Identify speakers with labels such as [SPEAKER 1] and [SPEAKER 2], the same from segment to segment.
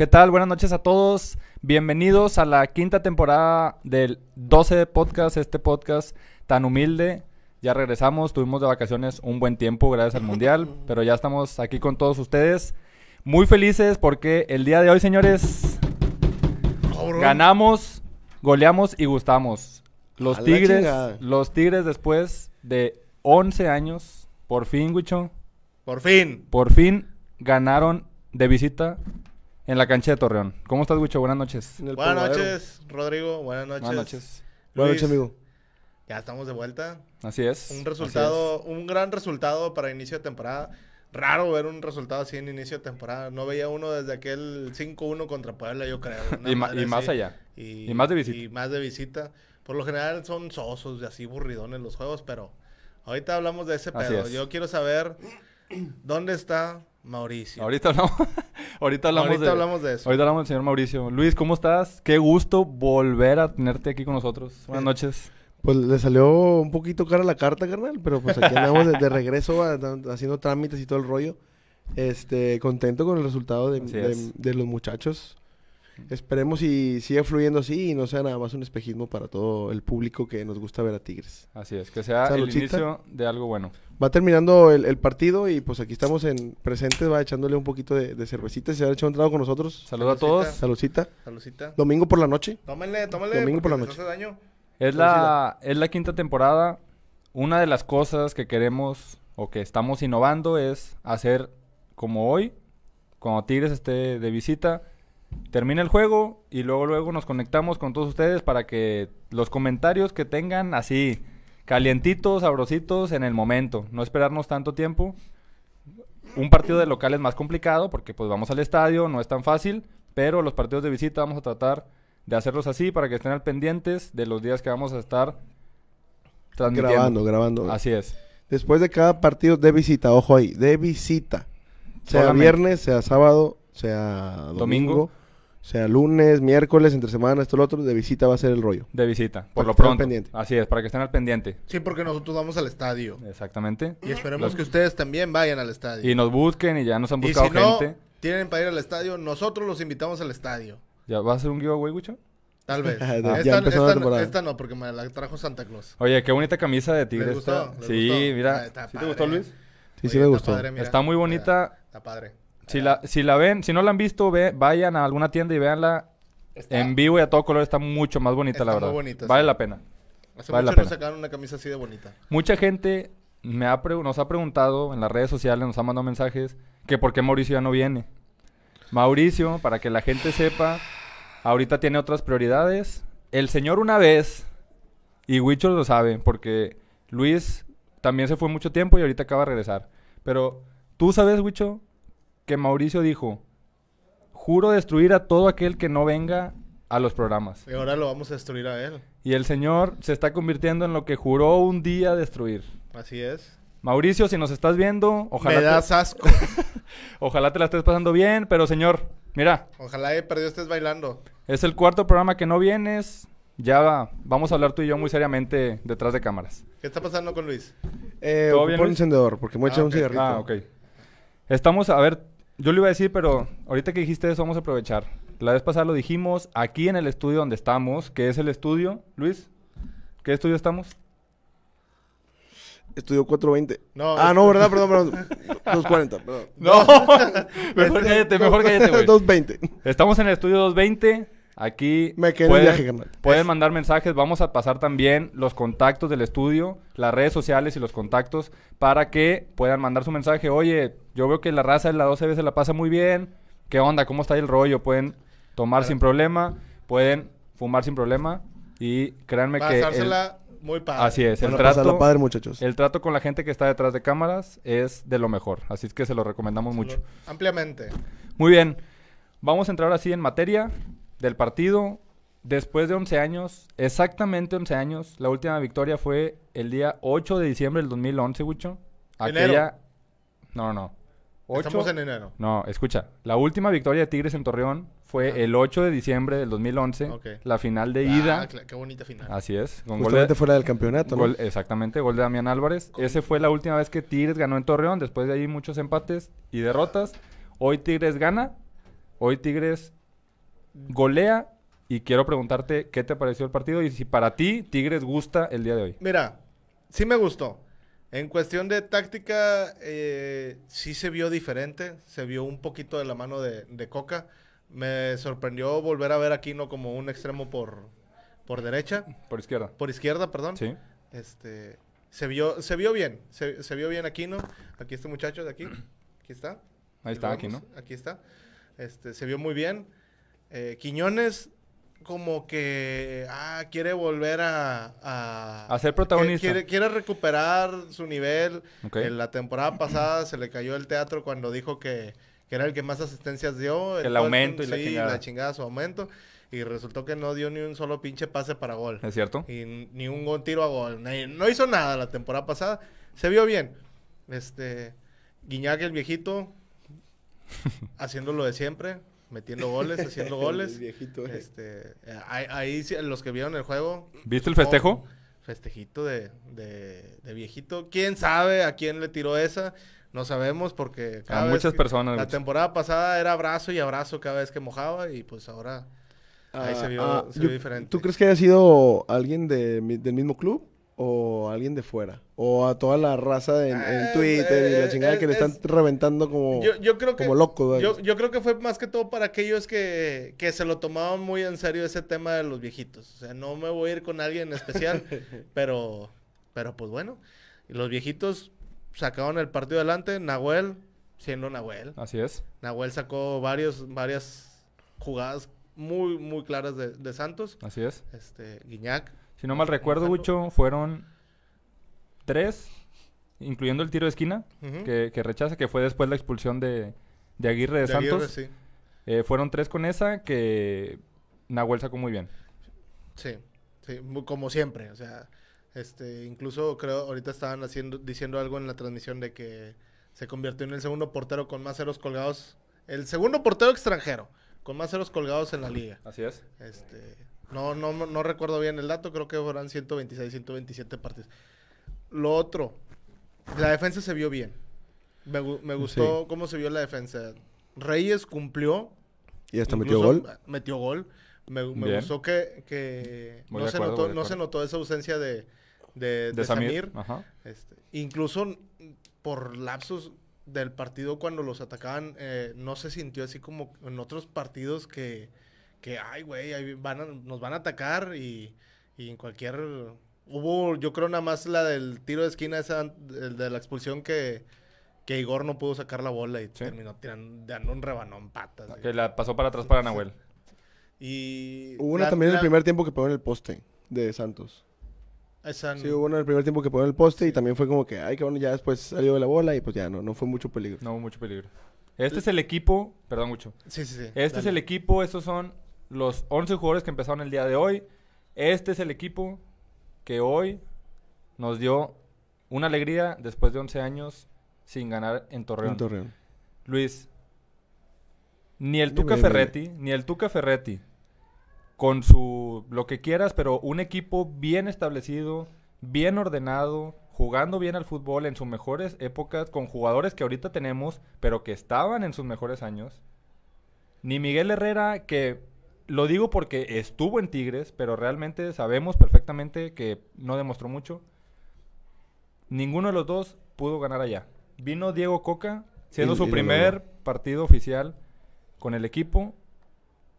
[SPEAKER 1] ¿Qué tal? Buenas noches a todos. Bienvenidos a la quinta temporada del 12 Podcast, este podcast tan humilde. Ya regresamos, tuvimos de vacaciones un buen tiempo gracias al Mundial, pero ya estamos aquí con todos ustedes. Muy felices porque el día de hoy, señores, ganamos, goleamos y gustamos. Los
[SPEAKER 2] A
[SPEAKER 1] Tigres, los Tigres después de 11 años, por fin, Wicho,
[SPEAKER 3] Por fin.
[SPEAKER 1] por fin ganaron de visita en la cancha de Torreón. ¿Cómo estás, Wicho? Buenas noches.
[SPEAKER 3] Buenas noches, Rodrigo. Buenas noches.
[SPEAKER 1] Buenas noches.
[SPEAKER 2] Buenas
[SPEAKER 3] Luis,
[SPEAKER 2] noches, amigo.
[SPEAKER 3] Ya estamos de vuelta.
[SPEAKER 1] Así es.
[SPEAKER 3] Un resultado, un gran resultado para inicio de temporada. Raro ver un resultado así en inicio de temporada. No veía uno desde aquel 5-1 contra Puebla, yo creo.
[SPEAKER 1] Y ma-
[SPEAKER 3] madre
[SPEAKER 1] y más allá.
[SPEAKER 3] Y,
[SPEAKER 1] Y más de visita.
[SPEAKER 3] Y más de visita. Por lo general son sosos y así burridones los juegos, pero ahorita hablamos de ese pedo.
[SPEAKER 1] es.
[SPEAKER 3] Yo quiero saber dónde está Mauricio.
[SPEAKER 1] Ahorita hablamos, ahorita hablamos,
[SPEAKER 3] Ahorita
[SPEAKER 1] de,
[SPEAKER 3] hablamos de eso.
[SPEAKER 1] ahorita hablamos del señor Mauricio. Luis, ¿cómo estás? Qué gusto volver a tenerte aquí con nosotros. Buenas noches.
[SPEAKER 2] Pues le salió un poquito cara la carta, carnal, pero pues aquí andamos de, de regreso a- a- haciendo trámites y todo el rollo. Este, contento con el resultado de, los muchachos. Esperemos y siga fluyendo así y no sea nada más un espejismo para todo el público que nos gusta ver a Tigres.
[SPEAKER 1] Así es, que sea
[SPEAKER 2] Saludcita.
[SPEAKER 1] el inicio de algo bueno.
[SPEAKER 2] Va terminando el, el partido y pues aquí estamos en presentes, va echándole un poquito de, de cervecita. Se ha echado un trago con nosotros.
[SPEAKER 1] Saludos a
[SPEAKER 3] Saludcita.
[SPEAKER 1] todos.
[SPEAKER 2] Saludcita.
[SPEAKER 3] Salucita.
[SPEAKER 2] Domingo por la noche.
[SPEAKER 3] Tómenle, tómenle.
[SPEAKER 2] Domingo por la noche.
[SPEAKER 3] les hace daño.
[SPEAKER 1] Es la, es la quinta temporada. Una de las cosas que queremos o que estamos innovando es hacer como hoy, cuando Tigres esté de visita, termina el juego y luego luego nos conectamos con todos ustedes para que los comentarios que tengan así calientitos, sabrositos en el momento, no esperarnos tanto tiempo. Un partido de local es más complicado porque pues vamos al estadio, no es tan fácil, pero los partidos de visita vamos a tratar de hacerlos así para que estén al pendientes de los días que vamos a estar transmitiendo.
[SPEAKER 2] Grabando, grabando.
[SPEAKER 1] Así es.
[SPEAKER 2] Después de cada partido de visita, ojo ahí, de visita. Sea
[SPEAKER 1] Solamente.
[SPEAKER 2] viernes, sea sábado, sea domingo,
[SPEAKER 1] Domingo.
[SPEAKER 2] Sea lunes, miércoles, entre semana, esto, lo otro, de visita va a ser el rollo.
[SPEAKER 1] De visita,
[SPEAKER 2] Para
[SPEAKER 1] por
[SPEAKER 2] que
[SPEAKER 1] lo
[SPEAKER 2] estén al
[SPEAKER 1] pronto.
[SPEAKER 2] pendiente.
[SPEAKER 1] Así es, para que estén al pendiente.
[SPEAKER 3] Sí, porque nosotros vamos al estadio.
[SPEAKER 1] Exactamente.
[SPEAKER 3] Y esperemos
[SPEAKER 1] Los-
[SPEAKER 3] que ustedes también vayan al estadio.
[SPEAKER 1] Y nos busquen y ya nos han
[SPEAKER 3] Y
[SPEAKER 1] buscado
[SPEAKER 3] si no
[SPEAKER 1] gente.
[SPEAKER 3] tienen para ir al estadio, nosotros los invitamos al estadio.
[SPEAKER 1] ¿Ya va a ser un giveaway, Gucho?
[SPEAKER 3] Tal vez.
[SPEAKER 2] Ya
[SPEAKER 3] esta,
[SPEAKER 2] empezó la
[SPEAKER 3] esta-
[SPEAKER 2] temporada.
[SPEAKER 3] esta no, porque me la trajo Santa Claus.
[SPEAKER 1] Oye, qué bonita camisa de Tigres.
[SPEAKER 3] gustó?
[SPEAKER 1] esta.
[SPEAKER 3] ¿Les
[SPEAKER 1] Sí,
[SPEAKER 3] gustó?
[SPEAKER 1] mira.
[SPEAKER 3] Ah, está
[SPEAKER 1] ¿Sí te gustó, Luis?
[SPEAKER 2] Sí, sí me gustó.
[SPEAKER 3] padre.
[SPEAKER 1] Está muy bonita.
[SPEAKER 3] Mira, Está padre.
[SPEAKER 1] Si la, si la ven, si no la han visto, ve, vayan a alguna tienda y véanla
[SPEAKER 3] Está-
[SPEAKER 1] en vivo y a todo color. Está mucho más bonita, la
[SPEAKER 3] Está muy
[SPEAKER 1] verdad.
[SPEAKER 3] bonita,
[SPEAKER 1] vale
[SPEAKER 3] sí.
[SPEAKER 1] la pena.
[SPEAKER 3] Hace
[SPEAKER 1] vale la
[SPEAKER 3] mucho no
[SPEAKER 1] pena.
[SPEAKER 3] sacaron una camisa así de bonita.
[SPEAKER 1] Mucha gente me ha nos ha preguntado en las redes sociales, nos ha mandado mensajes, que por qué Mauricio ya no viene. Mauricio, para que la gente sepa, ahorita tiene otras prioridades. El señor una vez, y Wicho lo sabe, porque Luis también se fue mucho tiempo y ahorita acaba de regresar. Pero tú sabes, Wicho, que Mauricio dijo, juro destruir a todo aquel que no venga a los programas.
[SPEAKER 3] Y ahora lo vamos a destruir a él.
[SPEAKER 1] Y el señor se está convirtiendo en lo que juró un día destruir.
[SPEAKER 3] Así es.
[SPEAKER 1] Mauricio, si nos estás viendo, ojalá,
[SPEAKER 3] Me
[SPEAKER 1] te,
[SPEAKER 3] das asco.
[SPEAKER 1] ojalá te la estés pasando bien, pero señor, mira,
[SPEAKER 3] Ojalá he perdido estés bailando.
[SPEAKER 1] es el cuarto programa que no vienes, ya va- vamos a hablar tú y yo muy seriamente detrás de cámaras.
[SPEAKER 3] ¿Qué está pasando con Luis?
[SPEAKER 2] Eh,
[SPEAKER 1] ¿Todo
[SPEAKER 2] ocupo
[SPEAKER 1] bien,
[SPEAKER 2] un encendedor, porque me
[SPEAKER 3] Ah,
[SPEAKER 2] un cigarrito.
[SPEAKER 1] Ah, ok. Estamos, a ver, yo le iba a decir, pero ahorita que dijiste eso vamos a aprovechar. La vez pasada lo dijimos aquí en el estudio donde estamos, que es el estudio, Luis, ¿qué estudio estamos?
[SPEAKER 2] Estudio 420.
[SPEAKER 3] No,
[SPEAKER 2] ah, no, ¿verdad? Perdón, perdón. 240, perdón.
[SPEAKER 1] No, mejor cállate, mejor cállate, güey.
[SPEAKER 2] 220.
[SPEAKER 1] Estamos en el estudio 220. Aquí
[SPEAKER 2] Me quedé
[SPEAKER 1] pueden,
[SPEAKER 2] viaje,
[SPEAKER 1] pueden mandar mensajes. Vamos a pasar también los contactos del estudio, las redes sociales y los contactos para que puedan mandar su mensaje. Oye, yo veo que la raza de la 12B se la pasa muy bien. ¿Qué onda? ¿Cómo está ahí el rollo? Pueden tomar
[SPEAKER 3] Claro.
[SPEAKER 1] sin problema, pueden fumar sin problema y créanme que el-
[SPEAKER 3] Pasársela muy padre.
[SPEAKER 1] así es, el trato,
[SPEAKER 2] padre, muchachos.
[SPEAKER 1] el trato con la gente que está detrás de cámaras es de lo mejor. Así es que se lo recomendamos mucho.
[SPEAKER 3] Ampliamente.
[SPEAKER 1] Muy bien. Vamos a entrar así en materia del partido. Después de 11 años, exactamente 11 años, la última victoria fue el día 8 de diciembre del 2011, Wicho.
[SPEAKER 3] Enero.
[SPEAKER 1] Aquella... No, no, no. 8...
[SPEAKER 3] Estamos en enero.
[SPEAKER 1] No, escucha. La última victoria de Tigres en Torreón fue el 8 de diciembre del 2011.
[SPEAKER 3] Ok.
[SPEAKER 1] La final de
[SPEAKER 3] Ah,
[SPEAKER 1] ida.
[SPEAKER 3] cla- qué bonita final.
[SPEAKER 1] Así es. Con gol de-
[SPEAKER 2] fuera del campeonato,
[SPEAKER 1] exactamente, gol de Damián Álvarez. Ese fue la última vez que Tigres ganó en Torreón. Después de ahí muchos empates y derrotas. Hoy Tigres gana Hoy Tigres golea y quiero preguntarte qué te pareció el partido y si para ti Tigres gusta el día de hoy.
[SPEAKER 3] Mira, sí me gustó. En cuestión de táctica, eh, sí se vio diferente. Se vio un poquito de la mano de, de Coca. Me sorprendió volver a ver a Aquino como un extremo por, por derecha.
[SPEAKER 1] Por izquierda.
[SPEAKER 3] Por izquierda, perdón.
[SPEAKER 1] Sí.
[SPEAKER 3] Este, se vio, se vio bien. Se, se vio bien Aquino. Aquí este muchacho de aquí. Aquí está.
[SPEAKER 1] Ahí está,
[SPEAKER 3] lo
[SPEAKER 1] aquí, ¿no?
[SPEAKER 3] vemos, Aquí está. Este, se vio muy bien. Eh, Quiñones como que ah, quiere volver a, a,
[SPEAKER 1] A ser protagonista.
[SPEAKER 3] Quiere, quiere recuperar su nivel. En la temporada pasada se le cayó el teatro cuando dijo que, que era el que más asistencias dio.
[SPEAKER 1] El aumento y la
[SPEAKER 3] sí,
[SPEAKER 1] chingada.
[SPEAKER 3] la chingada su aumento. Y resultó que no dio ni un solo pinche pase para gol.
[SPEAKER 1] ¿Es cierto?
[SPEAKER 3] Y ni un tiro a gol. No hizo nada la temporada pasada. Se vio bien. Este. Guiñac el viejito. haciendo lo de siempre. Metiendo goles, haciendo
[SPEAKER 2] El
[SPEAKER 3] goles.
[SPEAKER 2] viejito, eh.
[SPEAKER 3] Este. eh, ahí, ahí los que vieron el juego.
[SPEAKER 1] ¿Viste el festejo?
[SPEAKER 3] Festejito de, de, de viejito. ¿Quién sabe a quién le tiró esa? No sabemos porque
[SPEAKER 1] A
[SPEAKER 3] vez
[SPEAKER 1] muchas
[SPEAKER 3] que-
[SPEAKER 1] personas,
[SPEAKER 3] La temporada pasada era abrazo y abrazo cada vez que mojaba y pues ahora ahí se vio,
[SPEAKER 2] Ah,
[SPEAKER 3] se
[SPEAKER 2] yo-
[SPEAKER 3] vio diferente.
[SPEAKER 2] ¿Tú crees que haya sido alguien de del mismo club o alguien de fuera? O a toda la raza de- en, en
[SPEAKER 3] Eh,
[SPEAKER 2] Twitter y la
[SPEAKER 3] eh,
[SPEAKER 2] chingada que le
[SPEAKER 3] es-
[SPEAKER 2] están reventando como,
[SPEAKER 3] Yo, yo creo que,
[SPEAKER 2] como loco.
[SPEAKER 3] yo, yo creo que fue más que todo para aquellos que, que se lo tomaban muy en serio ese tema de los viejitos. O sea, no me voy a ir con alguien en especial, pero, pero pues bueno. Los viejitos sacaron el partido adelante. Nahuel, siendo Nahuel.
[SPEAKER 1] Así es.
[SPEAKER 3] Nahuel sacó varios, varias jugadas muy, muy claras de, de Santos.
[SPEAKER 1] Así es.
[SPEAKER 3] Este, Guiñac.
[SPEAKER 1] Si no mal recuerdo. Wicho, fueron tres, incluyendo el tiro de esquina, que, que rechaza, que fue después la expulsión de, de Aguirre de,
[SPEAKER 3] De Aguirre,
[SPEAKER 1] Santos.
[SPEAKER 3] sí.
[SPEAKER 1] Eh, fueron tres con esa que Nahuel sacó muy bien.
[SPEAKER 3] Sí, sí, como siempre, o sea, este, incluso creo ahorita estaban haciendo, diciendo algo en la transmisión de que se convirtió en el segundo portero con más ceros colgados, el segundo portero extranjero con más ceros colgados en la liga.
[SPEAKER 1] Así es.
[SPEAKER 3] Este, no, no, no recuerdo bien el dato, creo que fueron 126, 127 partidos. Lo otro, la defensa se vio bien. Me, me gustó cómo se vio la defensa. Reyes cumplió,
[SPEAKER 2] y hasta metió gol.
[SPEAKER 3] Metió gol. Me, gustó que, que no, se
[SPEAKER 1] acuerdo,
[SPEAKER 3] notó, no se notó esa ausencia de, de,
[SPEAKER 1] De,
[SPEAKER 3] de
[SPEAKER 1] Samir.
[SPEAKER 3] Samir.
[SPEAKER 1] Ajá.
[SPEAKER 3] Este, incluso por lapsos del partido cuando los atacaban, eh, no se sintió así como en otros partidos que, que ay, güey, ahí van a- nos van a atacar y, y en cualquier... Hubo, yo creo, nada más la del tiro de esquina, esa, el de la expulsión que, que Igor no pudo sacar la bola y
[SPEAKER 1] Sí.
[SPEAKER 3] terminó tirando, dando un rebanón patas. güey.
[SPEAKER 1] Que la pasó para atrás para
[SPEAKER 3] Sí.
[SPEAKER 1] Nahuel.
[SPEAKER 3] Y
[SPEAKER 2] Hubo una
[SPEAKER 3] la-
[SPEAKER 2] también en el primer tiempo que pegó en el poste de Santos.
[SPEAKER 3] esa-
[SPEAKER 2] Sí, hubo una en el primer tiempo que pegó en el poste y también fue como que, ay, que bueno, ya después salió de la bola y pues ya no, no fue mucho peligro.
[SPEAKER 1] No hubo mucho peligro. Este es el equipo, perdón mucho.
[SPEAKER 3] sí, sí, sí.
[SPEAKER 1] Este es el equipo, estos son los 11 jugadores que empezaron el día de hoy. Este es el equipo que hoy nos dio una alegría después de 11 años sin ganar en Torreón.
[SPEAKER 2] En Torreón.
[SPEAKER 1] Luis, ni el Tuca. Ferretti, ni el Tuca Ferretti, con su lo que quieras, pero un equipo bien establecido, bien ordenado, jugando bien al fútbol en sus mejores épocas, con jugadores que ahorita tenemos, pero que estaban en sus mejores años. Ni Miguel Herrera, que lo digo porque estuvo en Tigres, pero realmente sabemos perfectamente que no demostró mucho. Ninguno de los dos pudo ganar allá. Vino Diego Coca, siendo
[SPEAKER 2] Y-
[SPEAKER 1] su
[SPEAKER 2] y
[SPEAKER 1] primer partido oficial con el equipo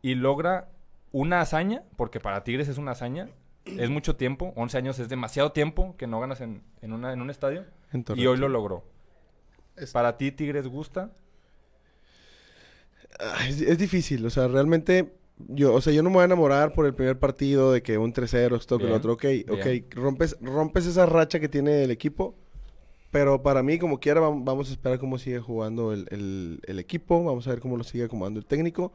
[SPEAKER 1] y logra una hazaña, porque para Tigres es una hazaña, es mucho tiempo, 11 años es demasiado tiempo que no ganas en, en, una- en un estadio,
[SPEAKER 2] En
[SPEAKER 1] y hoy lo logró.
[SPEAKER 3] Es-
[SPEAKER 1] ¿Para ti Tigres gusta?
[SPEAKER 2] Ah, Es, es difícil, o sea, realmente yo, o sea, yo no me voy a enamorar por el primer partido de que un 3-0, esto que lo otro, ok, ok,
[SPEAKER 1] bien.
[SPEAKER 2] rompes, rompes esa racha que tiene el equipo, pero para mí, como quiera, vam- vamos a esperar cómo sigue jugando el, el- el equipo, vamos a ver cómo lo sigue acomodando el técnico,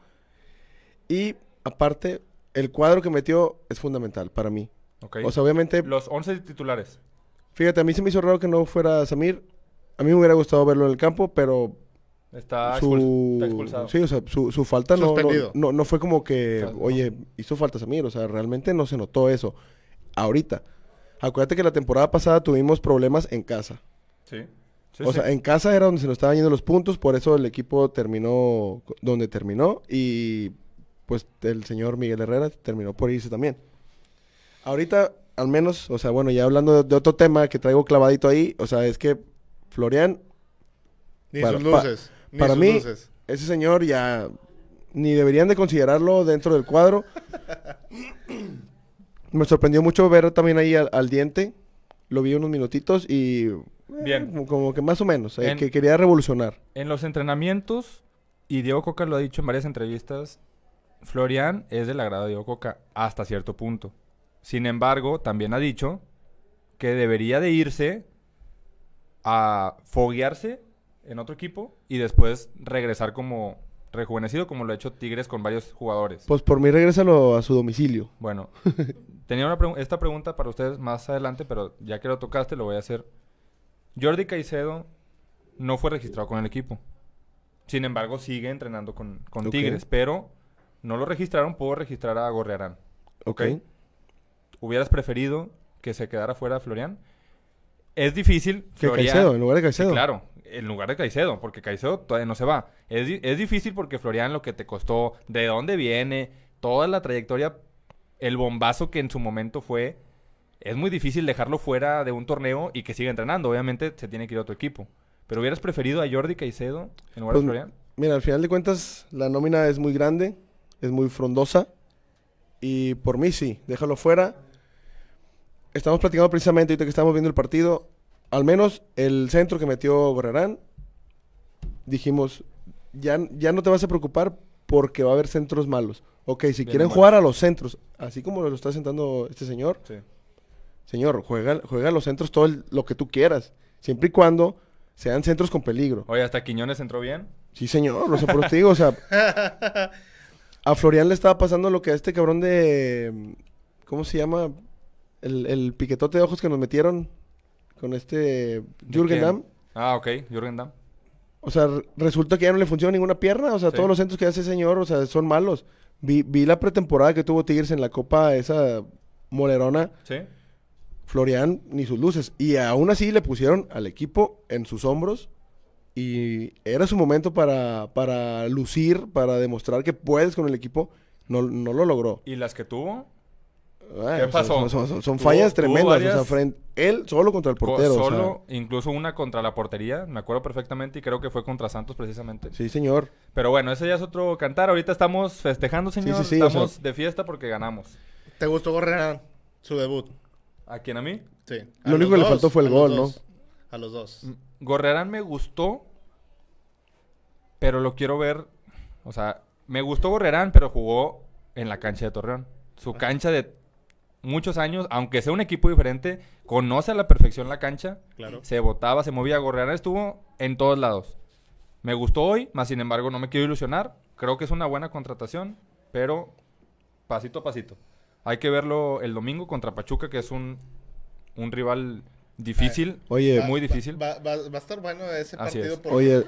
[SPEAKER 2] y aparte, el cuadro que metió es fundamental para mí.
[SPEAKER 1] Ok.
[SPEAKER 2] O sea, obviamente,
[SPEAKER 1] Los 11 titulares.
[SPEAKER 2] fíjate, a mí se me hizo raro que no fuera Samir, a mí me hubiera gustado verlo en el campo, pero
[SPEAKER 1] Está,
[SPEAKER 2] su,
[SPEAKER 1] expul- está expulsado.
[SPEAKER 2] Sí, o sea, su, su falta no, no, no, no fue como que, oye, hizo falta Samir, o sea, realmente no se notó eso. Ahorita, acuérdate que la temporada pasada tuvimos problemas en casa.
[SPEAKER 1] Sí. Sí,
[SPEAKER 2] o
[SPEAKER 1] sí.
[SPEAKER 2] sea, en casa era donde se nos estaban yendo los puntos, por eso el equipo terminó donde terminó y pues el señor Miguel Herrera terminó por irse también. Ahorita, al menos, o sea, bueno, ya hablando de, de otro tema que traigo clavadito ahí, o sea, es que Florian,
[SPEAKER 3] Ni
[SPEAKER 2] Para-
[SPEAKER 3] sus
[SPEAKER 2] pa-
[SPEAKER 3] luces. Ni
[SPEAKER 2] para mí-
[SPEAKER 3] luces.
[SPEAKER 2] ese señor ya ni deberían de considerarlo dentro del cuadro. Me sorprendió mucho ver también ahí al, al diente. Lo vi unos minutitos y... eh,
[SPEAKER 1] Bien.
[SPEAKER 2] como, como que más o menos, eh,
[SPEAKER 1] En-
[SPEAKER 2] que quería revolucionar.
[SPEAKER 1] En los entrenamientos, y Diego Coca lo ha dicho en varias entrevistas, Florian es del agrado de Diego Coca hasta cierto punto. Sin embargo, también ha dicho que debería de irse a foguearse en otro equipo y después regresar como rejuvenecido, como lo ha hecho Tigres con varios jugadores.
[SPEAKER 2] Pues por mí regrésalo a su domicilio.
[SPEAKER 1] Bueno, tenía una pregu- esta pregunta para ustedes más adelante, pero ya que lo tocaste, lo voy a hacer. Jordi Caicedo no fue registrado con el equipo. Sin embargo, sigue entrenando con, con. Tigres, pero no lo registraron, puedo registrar a Gorrearán.
[SPEAKER 2] Ok.
[SPEAKER 1] Ok. ¿Hubieras preferido que se quedara fuera Florian? Es difícil.
[SPEAKER 2] Que
[SPEAKER 1] Florian-
[SPEAKER 2] Caicedo, en lugar de
[SPEAKER 1] Sí,
[SPEAKER 2] Caicedo.
[SPEAKER 1] claro, en lugar de Caicedo, porque Caicedo todavía no se va. Es, es difícil porque Florian lo que te costó, de dónde viene, toda la trayectoria, el bombazo que en su momento fue, es muy difícil dejarlo fuera de un torneo y que siga entrenando. Obviamente se tiene que ir a otro equipo. Pero hubieras preferido a Jordi Caicedo en lugar
[SPEAKER 2] Pues,
[SPEAKER 1] de Florian.
[SPEAKER 2] Mira, al final de cuentas, la nómina es muy grande, es muy frondosa. Y por mí sí, déjalo fuera. Estamos platicando precisamente ahorita que estamos viendo el partido. Al menos el centro que metió Gorrerán, dijimos, ya, ya no te vas a preocupar porque va a haber centros malos. Ok, si quieren jugar a los centros, así como lo está sentando este señor,
[SPEAKER 1] Sí.
[SPEAKER 2] señor, juega, juega a los centros todo el- lo que tú quieras. Siempre y cuando sean centros con peligro.
[SPEAKER 1] Oye, hasta Quiñones entró bien.
[SPEAKER 2] Sí, señor, o sea, por digo, o sea, a Florian le estaba pasando lo que a este cabrón de, ¿cómo se llama? El, el piquetote de ojos que nos metieron con este
[SPEAKER 1] ¿De
[SPEAKER 2] Jürgen? Damm.
[SPEAKER 1] Ah, ok, Jürgen Damm.
[SPEAKER 2] O sea, resulta que ya no le funciona ninguna pierna, o sea,
[SPEAKER 1] Sí.
[SPEAKER 2] todos los centros que hace ese señor, o sea, son malos. Vi, vi la pretemporada que tuvo Tigres en la Copa, esa molerona,
[SPEAKER 1] Sí.
[SPEAKER 2] Florian ni sus luces. Y aún así le pusieron al equipo en sus hombros. Y era su momento para, para lucir, para demostrar que puedes con el equipo. No, no lo logró.
[SPEAKER 1] ¿Y las que tuvo?
[SPEAKER 2] Ay,
[SPEAKER 1] ¿Qué pasó?
[SPEAKER 2] Son, son- son- son
[SPEAKER 1] Tuvo-
[SPEAKER 2] fallas tremendas. O sea,
[SPEAKER 1] varias-
[SPEAKER 2] frente- él solo contra el portero. o sea,
[SPEAKER 1] Solo, incluso una contra la portería, me acuerdo perfectamente, y creo que fue contra Santos precisamente.
[SPEAKER 2] sí, señor.
[SPEAKER 1] Pero bueno, ese ya es otro cantar. Ahorita estamos festejando, señor.
[SPEAKER 2] sí, sí, o
[SPEAKER 1] estamos
[SPEAKER 2] sea-
[SPEAKER 1] de fiesta porque ganamos.
[SPEAKER 3] ¿Te gustó Gorrerán? Su debut.
[SPEAKER 1] ¿A quién a mí?
[SPEAKER 3] Sí.
[SPEAKER 2] Lo único que le faltó fue el gol, ¿no?
[SPEAKER 3] A los dos.
[SPEAKER 1] Gorrerán me gustó, pero lo quiero ver. O sea, me gustó Gorrerán, pero jugó en la cancha de Torreón. Su cancha de muchos años, aunque sea un equipo diferente, conoce a la perfección la cancha.
[SPEAKER 3] Claro.
[SPEAKER 1] Se botaba, se movía. Gorrerán estuvo en todos lados. Me gustó hoy, más sin embargo no me quiero ilusionar. Creo que es una buena contratación, pero pasito a pasito. Hay que verlo el domingo contra Pachuca, que es un, un rival difícil,
[SPEAKER 2] Oye,
[SPEAKER 1] muy difícil.
[SPEAKER 3] Va, va- va a estar bueno ese
[SPEAKER 1] Así
[SPEAKER 3] partido.
[SPEAKER 1] es.
[SPEAKER 3] porque-
[SPEAKER 2] Oye,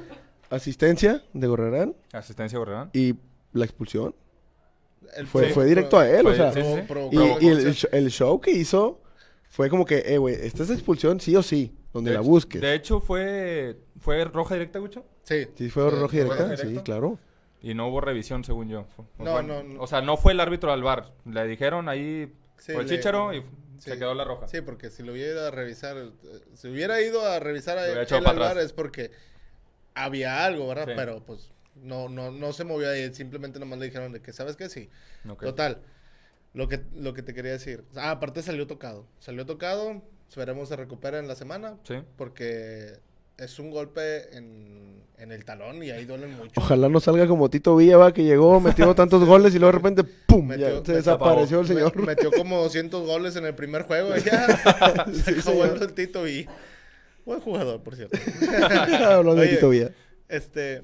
[SPEAKER 2] asistencia de Gorrerán
[SPEAKER 1] Asistencia Gorrerán.
[SPEAKER 2] y la expulsión.
[SPEAKER 3] El-
[SPEAKER 2] Fue,
[SPEAKER 3] sí,
[SPEAKER 2] fue directo a él,
[SPEAKER 1] fue-
[SPEAKER 2] o sea.
[SPEAKER 1] sí, sí, sí.
[SPEAKER 3] Pro-
[SPEAKER 2] Y, y el, el show que hizo fue como que, eh, güey, esta es expulsión sí o sí, donde
[SPEAKER 1] De
[SPEAKER 2] la
[SPEAKER 1] hecho-
[SPEAKER 2] busques.
[SPEAKER 1] De hecho, fue, fue roja directa, Gucho.
[SPEAKER 3] Sí.
[SPEAKER 2] Sí, fue roja directa, sí, claro.
[SPEAKER 1] Y no hubo revisión, según yo. Fue-
[SPEAKER 3] No,
[SPEAKER 1] bueno,
[SPEAKER 3] no, no.
[SPEAKER 1] O sea, no fue el árbitro al bar. Le dijeron ahí
[SPEAKER 3] Sí,
[SPEAKER 1] fue el
[SPEAKER 3] le-
[SPEAKER 1] chicharo y
[SPEAKER 3] sí.
[SPEAKER 1] se quedó la roja.
[SPEAKER 3] Sí, porque si lo hubiera ido a revisar, eh, si hubiera ido a revisar a él al
[SPEAKER 1] para
[SPEAKER 3] bar
[SPEAKER 1] atrás.
[SPEAKER 3] es porque había algo, ¿verdad?
[SPEAKER 1] Sí.
[SPEAKER 3] Pero pues no, no, no se movió ahí, simplemente nomás le dijeron de que, ¿sabes qué? Sí.
[SPEAKER 1] Ok.
[SPEAKER 3] Total. Lo que, lo que te quería decir. Ah, aparte salió tocado. Salió tocado. Esperemos se recupere en la semana.
[SPEAKER 1] Sí.
[SPEAKER 3] Porque es un golpe en, en el talón y ahí duelen mucho.
[SPEAKER 2] Ojalá no salga como Tito Villa, va, que llegó, metió tantos goles y luego de repente, ¡pum!
[SPEAKER 3] Metió-
[SPEAKER 2] ya se
[SPEAKER 3] metió-
[SPEAKER 2] desapareció el
[SPEAKER 3] Me-
[SPEAKER 2] señor.
[SPEAKER 3] metió como 200 goles en el primer juego. y Ya. se
[SPEAKER 2] Sí,
[SPEAKER 3] acabó el Tito y Buen jugador, por cierto.
[SPEAKER 2] Hablando de Tito Villa.
[SPEAKER 3] Este,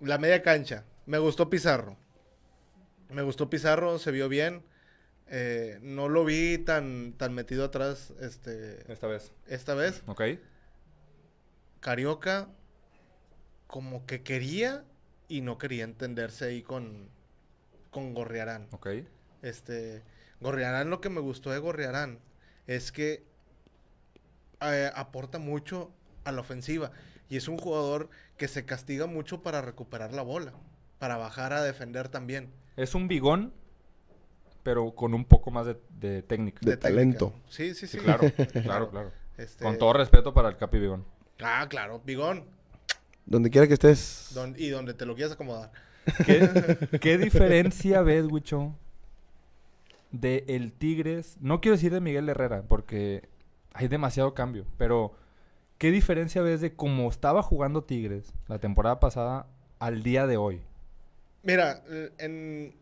[SPEAKER 3] la media cancha. Me gustó Pizarro. Me gustó Pizarro, se vio bien. Eh, no lo vi tan, tan metido atrás este,
[SPEAKER 1] Esta vez.
[SPEAKER 3] esta vez.
[SPEAKER 1] Ok.
[SPEAKER 3] Carioca como que quería y no quería entenderse ahí con, con Gorriarán.
[SPEAKER 1] Ok.
[SPEAKER 3] Este, Gorriarán, lo que me gustó de Gorriarán es que eh, aporta mucho a la ofensiva. Y es un jugador que se castiga mucho para recuperar la bola, para bajar a defender también.
[SPEAKER 1] Es un bigón, pero con un poco más de, de técnica.
[SPEAKER 2] De talento.
[SPEAKER 3] Sí, sí, sí.
[SPEAKER 1] Sí, claro, claro, claro.
[SPEAKER 3] Este,
[SPEAKER 1] Con todo respeto para el Capi Bigón.
[SPEAKER 3] Ah, claro, bigón.
[SPEAKER 2] Donde quiera que estés.
[SPEAKER 3] Don- y donde te lo quieras acomodar.
[SPEAKER 1] ¿Qué, qué diferencia ves, Wicho, de el Tigres? No quiero decir de Miguel Herrera, porque hay demasiado cambio, pero ¿qué diferencia ves de cómo estaba jugando Tigres la temporada pasada al día de hoy?
[SPEAKER 3] Mira, eh, en...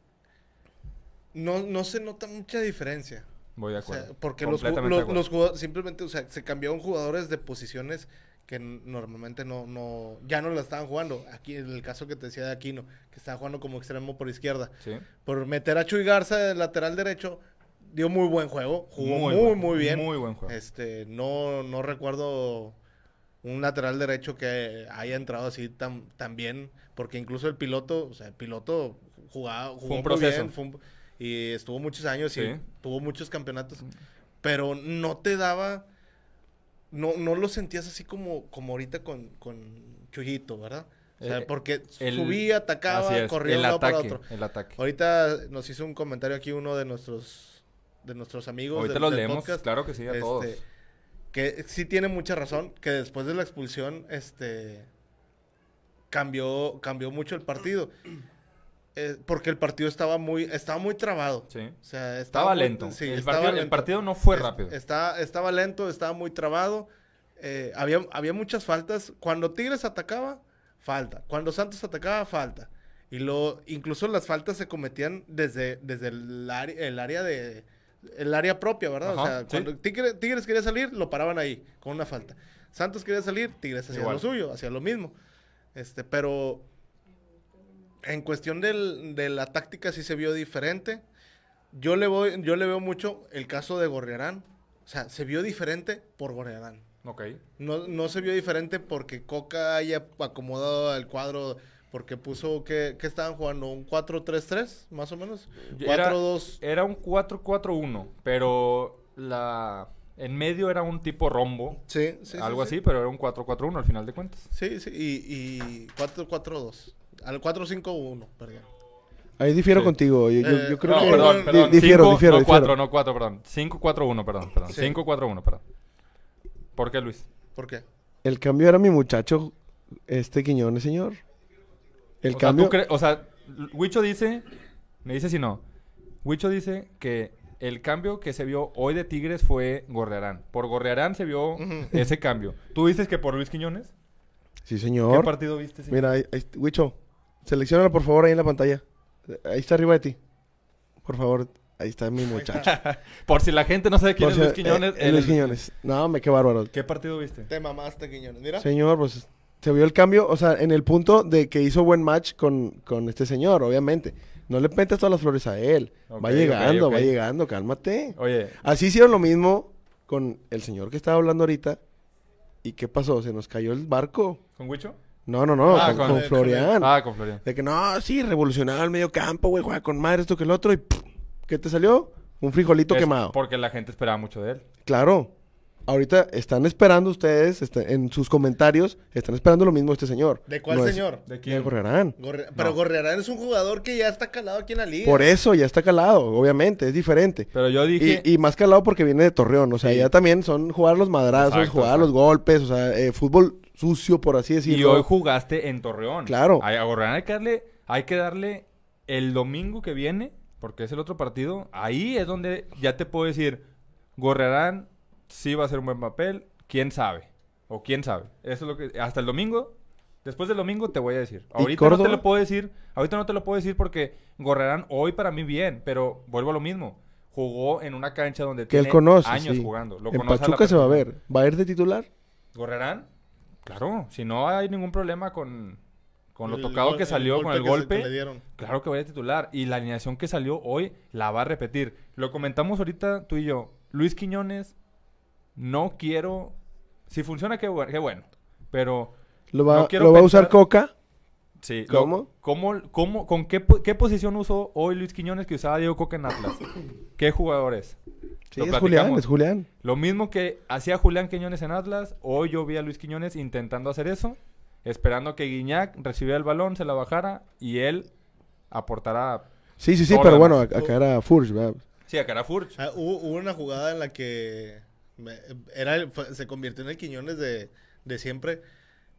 [SPEAKER 3] no, no se nota mucha diferencia.
[SPEAKER 1] Voy de
[SPEAKER 3] O sea,
[SPEAKER 1] acuerdo.
[SPEAKER 3] porque los,
[SPEAKER 1] acuerdo.
[SPEAKER 3] jugadores simplemente, o sea, se cambiaron jugadores de posiciones que normalmente no, no, ya no la estaban jugando. Aquí, en el caso que te decía de Aquino, que estaba jugando como extremo por izquierda.
[SPEAKER 1] Sí.
[SPEAKER 3] Por meter a Chuy Garza de lateral derecho, dio muy buen juego, jugó muy,
[SPEAKER 1] buen-
[SPEAKER 3] muy, bien.
[SPEAKER 1] Muy buen juego.
[SPEAKER 3] Este, no, no recuerdo un lateral derecho que haya entrado así tan, tan bien, porque incluso el piloto, o sea, el piloto jugaba, jugó
[SPEAKER 1] un
[SPEAKER 3] muy
[SPEAKER 1] proceso.
[SPEAKER 3] bien, fue un- y estuvo muchos años y tuvo muchos campeonatos, pero no te daba, no, no lo sentías así como, como ahorita con, con Chuyito, ¿verdad? O sea,
[SPEAKER 1] Eh,
[SPEAKER 3] porque
[SPEAKER 1] el-
[SPEAKER 3] subía, atacaba, corría de un lado para otro.
[SPEAKER 1] el ataque.
[SPEAKER 3] Ahorita nos hizo un comentario aquí uno de nuestros de nuestros amigos
[SPEAKER 1] Ahorita
[SPEAKER 3] del- del
[SPEAKER 1] leemos,
[SPEAKER 3] podcast,
[SPEAKER 1] claro que sí, a
[SPEAKER 3] este,
[SPEAKER 1] todos.
[SPEAKER 3] Que sí tiene mucha razón, que después de la expulsión, este cambió, cambió mucho el partido. Eh, porque el partido estaba muy, estaba muy trabado.
[SPEAKER 1] Sí.
[SPEAKER 3] O sea,
[SPEAKER 1] Estaba lento.
[SPEAKER 3] sí,
[SPEAKER 1] el,
[SPEAKER 3] estaba
[SPEAKER 1] partido, el
[SPEAKER 3] lento.
[SPEAKER 1] partido no fue
[SPEAKER 3] Es-
[SPEAKER 1] rápido.
[SPEAKER 3] está- estaba lento, estaba muy trabado. Eh, había, había muchas faltas. Cuando Tigres atacaba, falta. Cuando Santos atacaba, falta. Y lo, incluso las faltas se cometían desde, desde el, el área de el área propia, ¿verdad? o sea,
[SPEAKER 1] sí.
[SPEAKER 3] cuando Tigres, Tigres quería salir, lo paraban ahí, con una falta. Santos quería salir, Tigres hacía lo suyo, hacía lo mismo. Este, pero en cuestión del- de la táctica sí se vio diferente. Yo le voy, yo le veo mucho el caso de Gorriarán. O sea, se vio diferente por Gorriarán.
[SPEAKER 1] Ok.
[SPEAKER 3] No, no se vio diferente porque Coca haya acomodado el cuadro, porque puso que, que estaban jugando un 4-3-3, más o menos.
[SPEAKER 1] Era-
[SPEAKER 3] 4-2.
[SPEAKER 1] Era un 4-4-1, pero la en medio era un tipo rombo,
[SPEAKER 3] Sí, sí, sí,
[SPEAKER 1] algo
[SPEAKER 3] sí.
[SPEAKER 1] así, pero era un 4-4-1 al final de cuentas.
[SPEAKER 3] Sí, sí, y, y 4-4-2. Al 4-5-1, perdón.
[SPEAKER 2] Ahí difiero
[SPEAKER 1] Sí.
[SPEAKER 2] contigo. Yo, yo-
[SPEAKER 3] Eh,
[SPEAKER 2] yo creo
[SPEAKER 1] no,
[SPEAKER 2] que.
[SPEAKER 1] perdón, perdón.
[SPEAKER 2] difiero,
[SPEAKER 1] Cinco-
[SPEAKER 2] difiero,
[SPEAKER 1] no,
[SPEAKER 2] difiero.
[SPEAKER 1] 4, no 4, perdón. 5-4-1, perdón, perdón.
[SPEAKER 3] Sí.
[SPEAKER 1] 5-4-1, perdón. ¿Por qué, Luis?
[SPEAKER 3] ¿Por qué?
[SPEAKER 2] El cambio era mi muchacho, este Quiñones, señor. El
[SPEAKER 1] o
[SPEAKER 2] cambio.
[SPEAKER 1] Sea, ¿tú cre- o sea, Huicho dice, me dice si no. Huicho dice que el cambio que se vio hoy de Tigres fue Gorrearán. Por Gorrearán se vio ese cambio. ¿Tú dices que por Luis Quiñones?
[SPEAKER 2] Sí,
[SPEAKER 1] ¿Qué
[SPEAKER 2] señor.
[SPEAKER 1] partido viste? señor?
[SPEAKER 2] Mira, ahí, ahí- Wicho, seleccionalo por favor ahí en la pantalla. Ahí está arriba de ti. Por favor, ahí está mi muchacho.
[SPEAKER 1] Por si la gente no sabe quién
[SPEAKER 2] Por
[SPEAKER 1] es
[SPEAKER 2] si-
[SPEAKER 1] Luis Quiñones.
[SPEAKER 2] eh,
[SPEAKER 1] él
[SPEAKER 2] Luis
[SPEAKER 1] es-
[SPEAKER 2] Quiñones. No, me qué bárbaro.
[SPEAKER 1] ¿Qué partido viste?
[SPEAKER 3] Te mamaste, Quiñones. Mira.
[SPEAKER 2] Señor, pues se vio el cambio, o sea, en el punto de que hizo buen match con, con este señor, obviamente. No le metas todas las flores a él. Va llegando, va llegando, cálmate.
[SPEAKER 1] Oye,
[SPEAKER 2] Así hicieron lo mismo con el señor que estaba hablando ahorita. ¿Y qué pasó? ¿Se nos cayó el barco?
[SPEAKER 1] ¿con Huicho?
[SPEAKER 2] No, no, no,
[SPEAKER 1] Ah,
[SPEAKER 2] con,
[SPEAKER 1] con-
[SPEAKER 2] con
[SPEAKER 3] con-
[SPEAKER 2] Florian.
[SPEAKER 1] Ah, con Florian.
[SPEAKER 2] De que no, sí, revolucionaba el medio campo, güey, juega con madre esto que el otro. Y. ¿qué te salió? Un frijolito
[SPEAKER 1] Es
[SPEAKER 2] quemado.
[SPEAKER 1] Porque la gente esperaba mucho de él.
[SPEAKER 2] Claro. Ahorita están esperando ustedes, este, en sus comentarios, están esperando lo mismo este señor.
[SPEAKER 3] ¿De cuál
[SPEAKER 2] No es-
[SPEAKER 3] señor?
[SPEAKER 1] ¿De
[SPEAKER 2] De Gorrerán.
[SPEAKER 3] Gorre- Pero
[SPEAKER 1] No.
[SPEAKER 3] Gorriarán es un jugador que ya está calado aquí en la liga.
[SPEAKER 2] Por eso ya está calado, obviamente, es diferente.
[SPEAKER 1] Pero yo dije...
[SPEAKER 2] Y, y más calado porque viene de Torreón, o sea,
[SPEAKER 1] Sí.
[SPEAKER 2] ya también son jugar los madrazos,
[SPEAKER 1] Exacto,
[SPEAKER 2] jugar los golpes, o sea, eh, fútbol sucio, por así
[SPEAKER 1] Y
[SPEAKER 2] decirlo.
[SPEAKER 1] hoy jugaste en Torreón.
[SPEAKER 2] Claro.
[SPEAKER 1] A a Gorrearán hay que darle, hay que darle el domingo que viene, porque es el otro partido. Ahí es donde ya te puedo decir, Gorrearán sí va a hacer un buen papel, quién sabe. O quién sabe. Eso es lo que. Hasta el domingo. Después del domingo te voy a decir.
[SPEAKER 2] ¿Y
[SPEAKER 1] Ahorita no te lo puedo decir. Ahorita no te lo puedo decir porque Gorrearán hoy para mí bien, pero vuelvo a lo mismo. Jugó en una cancha donde
[SPEAKER 2] que él
[SPEAKER 1] tiene
[SPEAKER 2] conoce.
[SPEAKER 1] años
[SPEAKER 2] sí.
[SPEAKER 1] jugando. Lo
[SPEAKER 2] en Pachuca se va a ver. ¿Va a ir de titular?
[SPEAKER 1] ¿Gorrerán? Claro, si no hay ningún problema con, con lo
[SPEAKER 3] El
[SPEAKER 1] tocado que salió, con el
[SPEAKER 3] que se-
[SPEAKER 1] golpe,
[SPEAKER 3] que le dieron.
[SPEAKER 1] claro que va a titular. Y la alineación que salió hoy la va a repetir. Lo comentamos ahorita tú y yo. Luis Quiñones, no quiero... Si funciona, qué bueno. Qué bueno. Pero
[SPEAKER 2] ¿Lo va,
[SPEAKER 1] No quiero
[SPEAKER 2] ¿lo va a usar Coca?
[SPEAKER 1] sí. lo-
[SPEAKER 2] ¿Cómo?
[SPEAKER 1] ¿Cómo, cómo, con qué, po- qué posición usó hoy Luis Quiñones que usaba Diego Coca en Atlas? ¿Qué jugador es?
[SPEAKER 2] Sí,
[SPEAKER 1] Lo
[SPEAKER 2] es. Julián, es Julián.
[SPEAKER 1] Lo mismo que hacía Julián Quiñones en Atlas, hoy yo vi a Luis Quiñones intentando hacer eso, esperando que Guiñac recibiera el balón, se la bajara y él aportara.
[SPEAKER 2] Sí, sí, sí, pero bueno, acá era Furch, ¿verdad?
[SPEAKER 1] Sí, a Carafurch.
[SPEAKER 3] Ah, hubo, hubo una jugada en la que era se convirtió en el Quiñones de, de siempre,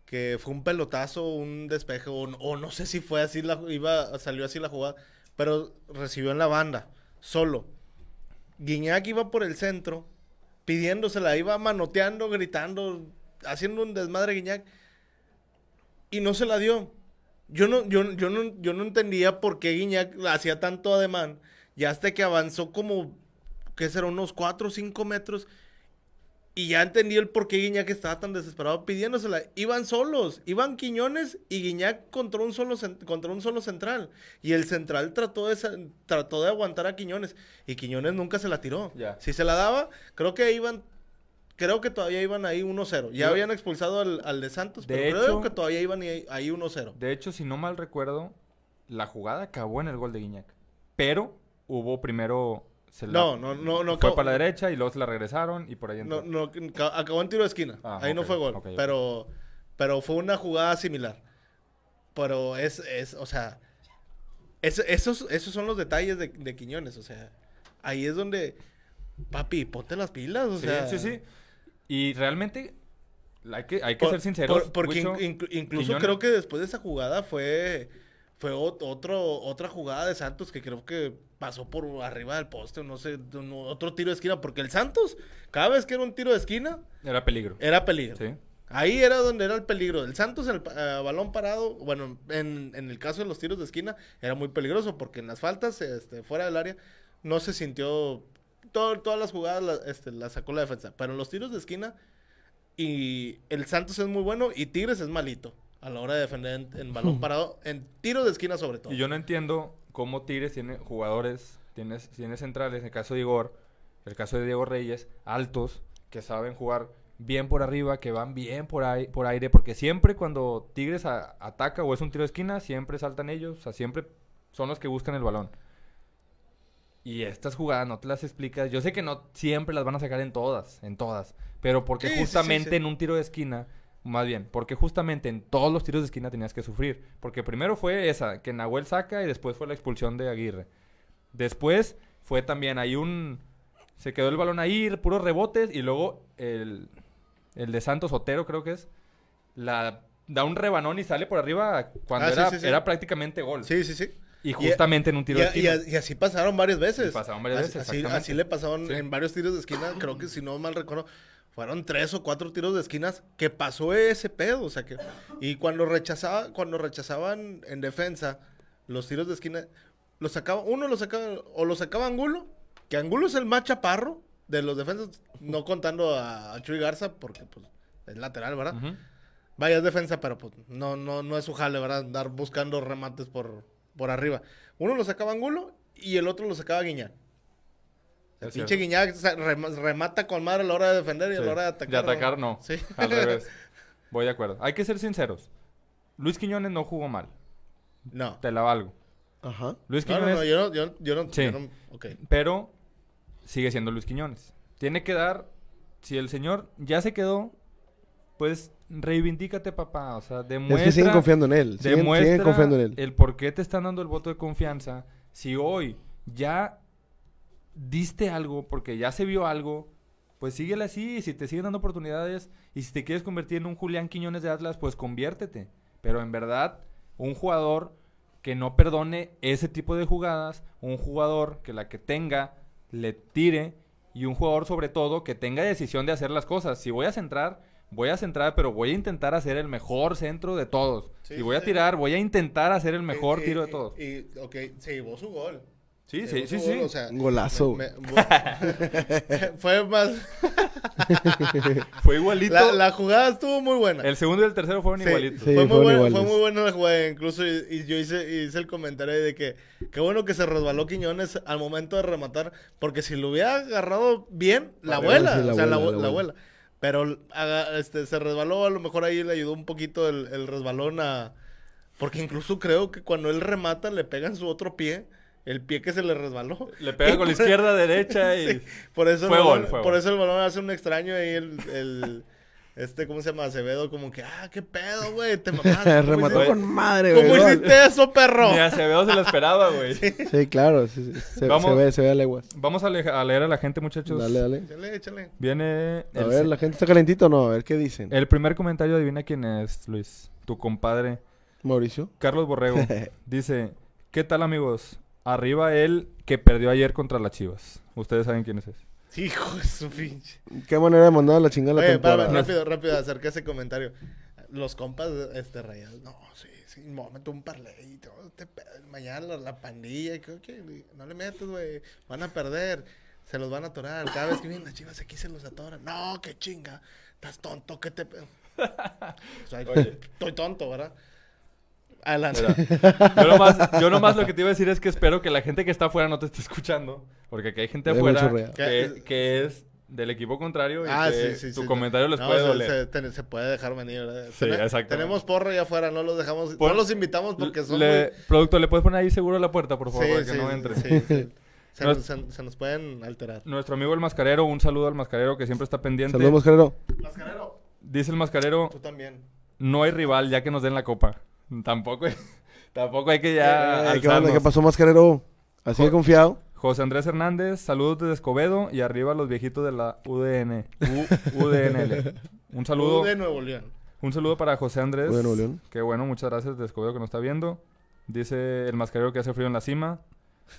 [SPEAKER 3] que fue un pelotazo, un despeje, o, o no sé si fue así, la, iba, salió así la jugada, pero recibió en la banda, solo. Guiñac iba por el centro, pidiéndosela, iba manoteando, gritando, haciendo un desmadre Guiñac, y no se la dio. Yo no, yo, yo no, yo no entendía por qué Guiñac hacía tanto ademán. Y hasta que avanzó como, ¿qué será? Unos 4 o 5 metros. Y ya entendí el por qué Guiñac estaba tan desesperado pidiéndosela. Iban solos, iban Quiñones y Guiñac contra un solo, contra un solo central. Y el central trató de, trató de aguantar a Quiñones. Y Quiñones nunca se la tiró.
[SPEAKER 1] Ya.
[SPEAKER 3] Si se la daba, creo que iban... Creo que todavía iban ahí 1-0. Ya habían expulsado al, al de Santos,
[SPEAKER 1] De
[SPEAKER 3] pero creo
[SPEAKER 1] hecho-
[SPEAKER 3] que todavía iban ahí, ahí 1-0.
[SPEAKER 1] De hecho, si no mal recuerdo, la jugada acabó en el gol de Guiñac. Pero hubo primero. Se la-
[SPEAKER 3] No, no, no, no.
[SPEAKER 1] Fue
[SPEAKER 3] acabó-
[SPEAKER 1] para la derecha y luego se la regresaron y por ahí
[SPEAKER 3] No,
[SPEAKER 1] entró.
[SPEAKER 3] no, ca- acabó en tiro de esquina.
[SPEAKER 1] Ah,
[SPEAKER 3] Ahí no fue gol. Pero, pero fue una jugada similar. Pero es, es o sea, es- esos, esos son los detalles de, de Quiñones. O sea, ahí es donde, papi, ponte las pilas. O
[SPEAKER 1] Sí,
[SPEAKER 3] sea,
[SPEAKER 1] sí, sí. Y realmente hay que, hay que
[SPEAKER 3] por-
[SPEAKER 1] ser sinceros.
[SPEAKER 3] por- porque in- incluso
[SPEAKER 1] Quiñones-
[SPEAKER 3] creo que después de esa jugada fue, fue ot- otro, otra jugada de Santos que creo que pasó por arriba del poste, o no sé, otro tiro de esquina. Porque el Santos, cada vez que era un tiro de esquina,
[SPEAKER 1] Era peligro.
[SPEAKER 3] era peligro.
[SPEAKER 1] Sí.
[SPEAKER 3] Ahí era donde era el peligro. El Santos, el eh, balón parado, bueno, en, en el caso de los tiros de esquina, era muy peligroso porque en las faltas, este, fuera del área, no se sintió. todo- todas las jugadas la- este, las sacó la defensa. Pero en los tiros de esquina, y el Santos es muy bueno y Tigres es malito a la hora de defender en, en balón parado, en tiro de esquina sobre todo.
[SPEAKER 1] Y yo no entiendo cómo Tigres tiene jugadores, tiene, tiene centrales, en el caso de Igor, el caso de Diego Reyes, altos, que saben jugar bien por arriba, que van bien por, ahí, por aire, porque siempre cuando Tigres a- ataca o es un tiro de esquina, siempre saltan ellos, o sea, siempre son los que buscan el balón. Y estas jugadas no te las explicas. Yo sé que no siempre las van a sacar en todas, en todas. Pero porque
[SPEAKER 3] Sí, sí, sí,
[SPEAKER 1] justamente
[SPEAKER 3] sí.
[SPEAKER 1] en un tiro de esquina, más bien, porque justamente en todos los tiros de esquina tenías que sufrir. Porque primero fue esa, que Nahuel saca y después fue la expulsión de Aguirre. Después fue también, hay un... Se quedó el balón ahí, puros rebotes y luego el, el de Santos Otero creo que es, la da un rebanón y sale por arriba cuando
[SPEAKER 3] Ah,
[SPEAKER 1] era,
[SPEAKER 3] sí, sí.
[SPEAKER 1] era prácticamente gol.
[SPEAKER 3] Sí, sí, sí.
[SPEAKER 1] Y justamente en un tiro
[SPEAKER 3] y,
[SPEAKER 1] de
[SPEAKER 3] y
[SPEAKER 1] esquina.
[SPEAKER 3] y así pasaron varias veces.
[SPEAKER 1] Pasaron varias veces,
[SPEAKER 3] Así, le pasaron en varios tiros de esquina. Creo que si no mal recuerdo, fueron tres o cuatro tiros de esquinas que pasó ese pedo. O sea que. Y cuando rechazaba, cuando rechazaban en defensa los tiros de esquina, los sacaba, uno lo sacaba, o lo sacaba Angulo, que Angulo es el más chaparro de los defensas, no contando a, a Chuy Garza, porque pues es lateral, ¿verdad? Vaya, es defensa, pero pues no, no, no es su jale, ¿verdad? Andar buscando remates por, por arriba. Uno lo sacaba Angulo y el otro lo sacaba Guiñac. El
[SPEAKER 1] Es
[SPEAKER 3] pinche. Guiñac remata con madre a la hora de defender y a la hora de atacar.
[SPEAKER 1] De atacar no.
[SPEAKER 3] Sí.
[SPEAKER 1] Al revés. Voy de acuerdo. Hay que ser sinceros. Luis Quiñones no jugó mal.
[SPEAKER 3] No.
[SPEAKER 1] Te la valgo.
[SPEAKER 2] Ajá.
[SPEAKER 1] Luis
[SPEAKER 3] No, no,
[SPEAKER 1] Quiñones,
[SPEAKER 3] no, yo no, yo, yo no,
[SPEAKER 1] Sí.
[SPEAKER 3] yo no- ok.
[SPEAKER 1] pero sigue siendo Luis Quiñones. Tiene que dar, si el señor ya se quedó, pues reivindícate, papá. O sea, demuestra.
[SPEAKER 2] Es que siguen confiando en él. Siguen,
[SPEAKER 1] demuestra
[SPEAKER 2] siguen confiando en él.
[SPEAKER 1] el por qué te están dando el voto de confianza. Si hoy ya diste algo, porque ya se vio algo, pues síguele así. Y si te siguen dando oportunidades y si te quieres convertir en un Julián Quiñones de Atlas, pues conviértete. Pero en verdad, un jugador que no perdone ese tipo de jugadas, un jugador que la que tenga le tire y un jugador sobre todo que tenga decisión de hacer las cosas. Si voy a centrar, voy a centrar, pero voy a intentar hacer el mejor centro de todos.
[SPEAKER 3] Sí,
[SPEAKER 1] si voy a
[SPEAKER 3] sí.
[SPEAKER 1] tirar, voy a intentar hacer el mejor
[SPEAKER 3] Y-
[SPEAKER 1] tiro de todos.
[SPEAKER 3] Y, ok, se llevó su gol.
[SPEAKER 1] Sí,
[SPEAKER 3] Se
[SPEAKER 1] sí, sí, sí.
[SPEAKER 3] o sea,
[SPEAKER 2] Un golazo.
[SPEAKER 3] me- me- fue más.
[SPEAKER 1] Fue igualito.
[SPEAKER 3] La, la jugada estuvo muy buena.
[SPEAKER 1] El segundo y el tercero fueron
[SPEAKER 3] Sí,
[SPEAKER 1] igualitos.
[SPEAKER 2] Sí,
[SPEAKER 3] fue, muy
[SPEAKER 2] fueron
[SPEAKER 3] buena, fue
[SPEAKER 2] iguales.
[SPEAKER 3] muy buena la jugada. Incluso y, y yo hice, hice el comentario de que qué bueno que se resbaló Quiñones al momento de rematar, porque si lo hubiera agarrado bien, la abuela,
[SPEAKER 2] sí,
[SPEAKER 3] o sea, la,
[SPEAKER 2] abuela,
[SPEAKER 3] abue-
[SPEAKER 2] la
[SPEAKER 3] la abuela. Pero aga- este, se resbaló, a lo mejor ahí le ayudó un poquito el, el resbalón a... Porque incluso creo que cuando él remata le pega en su otro pie el pie que se le resbaló.
[SPEAKER 1] Le pega con la izquierda, derecha y...
[SPEAKER 3] Sí, por eso,
[SPEAKER 1] Fue
[SPEAKER 3] el balón,
[SPEAKER 1] gol, fue
[SPEAKER 3] por
[SPEAKER 1] gol.
[SPEAKER 3] eso el balón hace un extraño ahí el, el- este, ¿cómo se llama? Acevedo, como que, ah, qué pedo, güey, te mamaste. ¿Cómo
[SPEAKER 2] Remató
[SPEAKER 3] hiciste-
[SPEAKER 2] con madre,
[SPEAKER 3] ¿Cómo
[SPEAKER 2] güey. gol.
[SPEAKER 3] hiciste eso, perro?
[SPEAKER 1] Ni Acevedo se lo esperaba, güey.
[SPEAKER 2] Sí, claro. sí, sí, se,
[SPEAKER 1] Vamos.
[SPEAKER 2] se ve, se ve a leguas.
[SPEAKER 1] Vamos a, le- a leer a la gente, muchachos.
[SPEAKER 2] Dale, dale.
[SPEAKER 3] Échale, échale.
[SPEAKER 1] Viene
[SPEAKER 2] A ver, ¿la gente está calentita o no? A ver, ¿qué dicen?
[SPEAKER 1] el primer comentario, adivina quién es, Luis. Tu compadre,
[SPEAKER 2] Mauricio.
[SPEAKER 1] Carlos Borrego. Dice, ¿qué tal, amigos? Arriba él que perdió ayer contra las Chivas. Ustedes saben quién es ese.
[SPEAKER 3] Hijo de su pinche.
[SPEAKER 2] ¿Qué manera de mandar a la chingada la
[SPEAKER 3] Oye,
[SPEAKER 2] temporada?
[SPEAKER 3] espérame, rápido, rápido, acerca ese comentario. Los compas, este, rayados, no, sí, sí, me meto un parlay y todo este. Mañana la, la pandilla, que, que, no le metes, güey, van a perder, se los van a atorar. Cada vez que vienen las chivas aquí se los atoran. No, qué chinga, estás tonto, ¿qué te... pe-?" O sea, estoy tonto, ¿verdad? Adelante.
[SPEAKER 1] Yo nomás, yo nomás lo que te iba a decir es que espero que la gente que está afuera no te esté escuchando. Porque aquí hay gente afuera que, que es del equipo contrario y
[SPEAKER 3] Ah,
[SPEAKER 1] que
[SPEAKER 3] sí, sí,
[SPEAKER 1] tu
[SPEAKER 3] sí.
[SPEAKER 1] comentario les
[SPEAKER 3] No,
[SPEAKER 1] puede
[SPEAKER 3] se-
[SPEAKER 1] doler.
[SPEAKER 3] Se, puede dejar venir, ¿verdad?
[SPEAKER 1] Sí, exactamente.
[SPEAKER 3] Tenemos porro allá afuera, no los dejamos,
[SPEAKER 1] Por-
[SPEAKER 3] no los invitamos porque son
[SPEAKER 1] Le- Producto, ¿le puedes poner ahí seguro la puerta, por favor,
[SPEAKER 3] Sí,
[SPEAKER 1] para que no entre?
[SPEAKER 3] sí, sí. Se,
[SPEAKER 1] No
[SPEAKER 3] nos, se nos pueden alterar.
[SPEAKER 1] Nuestro amigo el mascarero, un saludo al mascarero que siempre está pendiente.
[SPEAKER 2] Saludos, Mascarero.
[SPEAKER 3] Mascarero,
[SPEAKER 1] Dice el mascarero,
[SPEAKER 3] tú también.
[SPEAKER 1] no hay rival ya que nos den la copa. Tampoco, tampoco hay que ya
[SPEAKER 2] Eh, ¿Qué onda?
[SPEAKER 1] alzarnos.
[SPEAKER 2] ¿Qué pasó, Mascarero? Así de confiado.
[SPEAKER 1] José Andrés Hernández, saludos desde Escobedo y arriba los viejitos de la UDN. U- UDNL. Un saludo,
[SPEAKER 3] de Nuevo León.
[SPEAKER 1] un saludo para José Andrés.
[SPEAKER 2] U de Nuevo León.
[SPEAKER 1] Que bueno, muchas gracias de Escobedo que nos está viendo. Dice el mascarero que hace frío en la cima.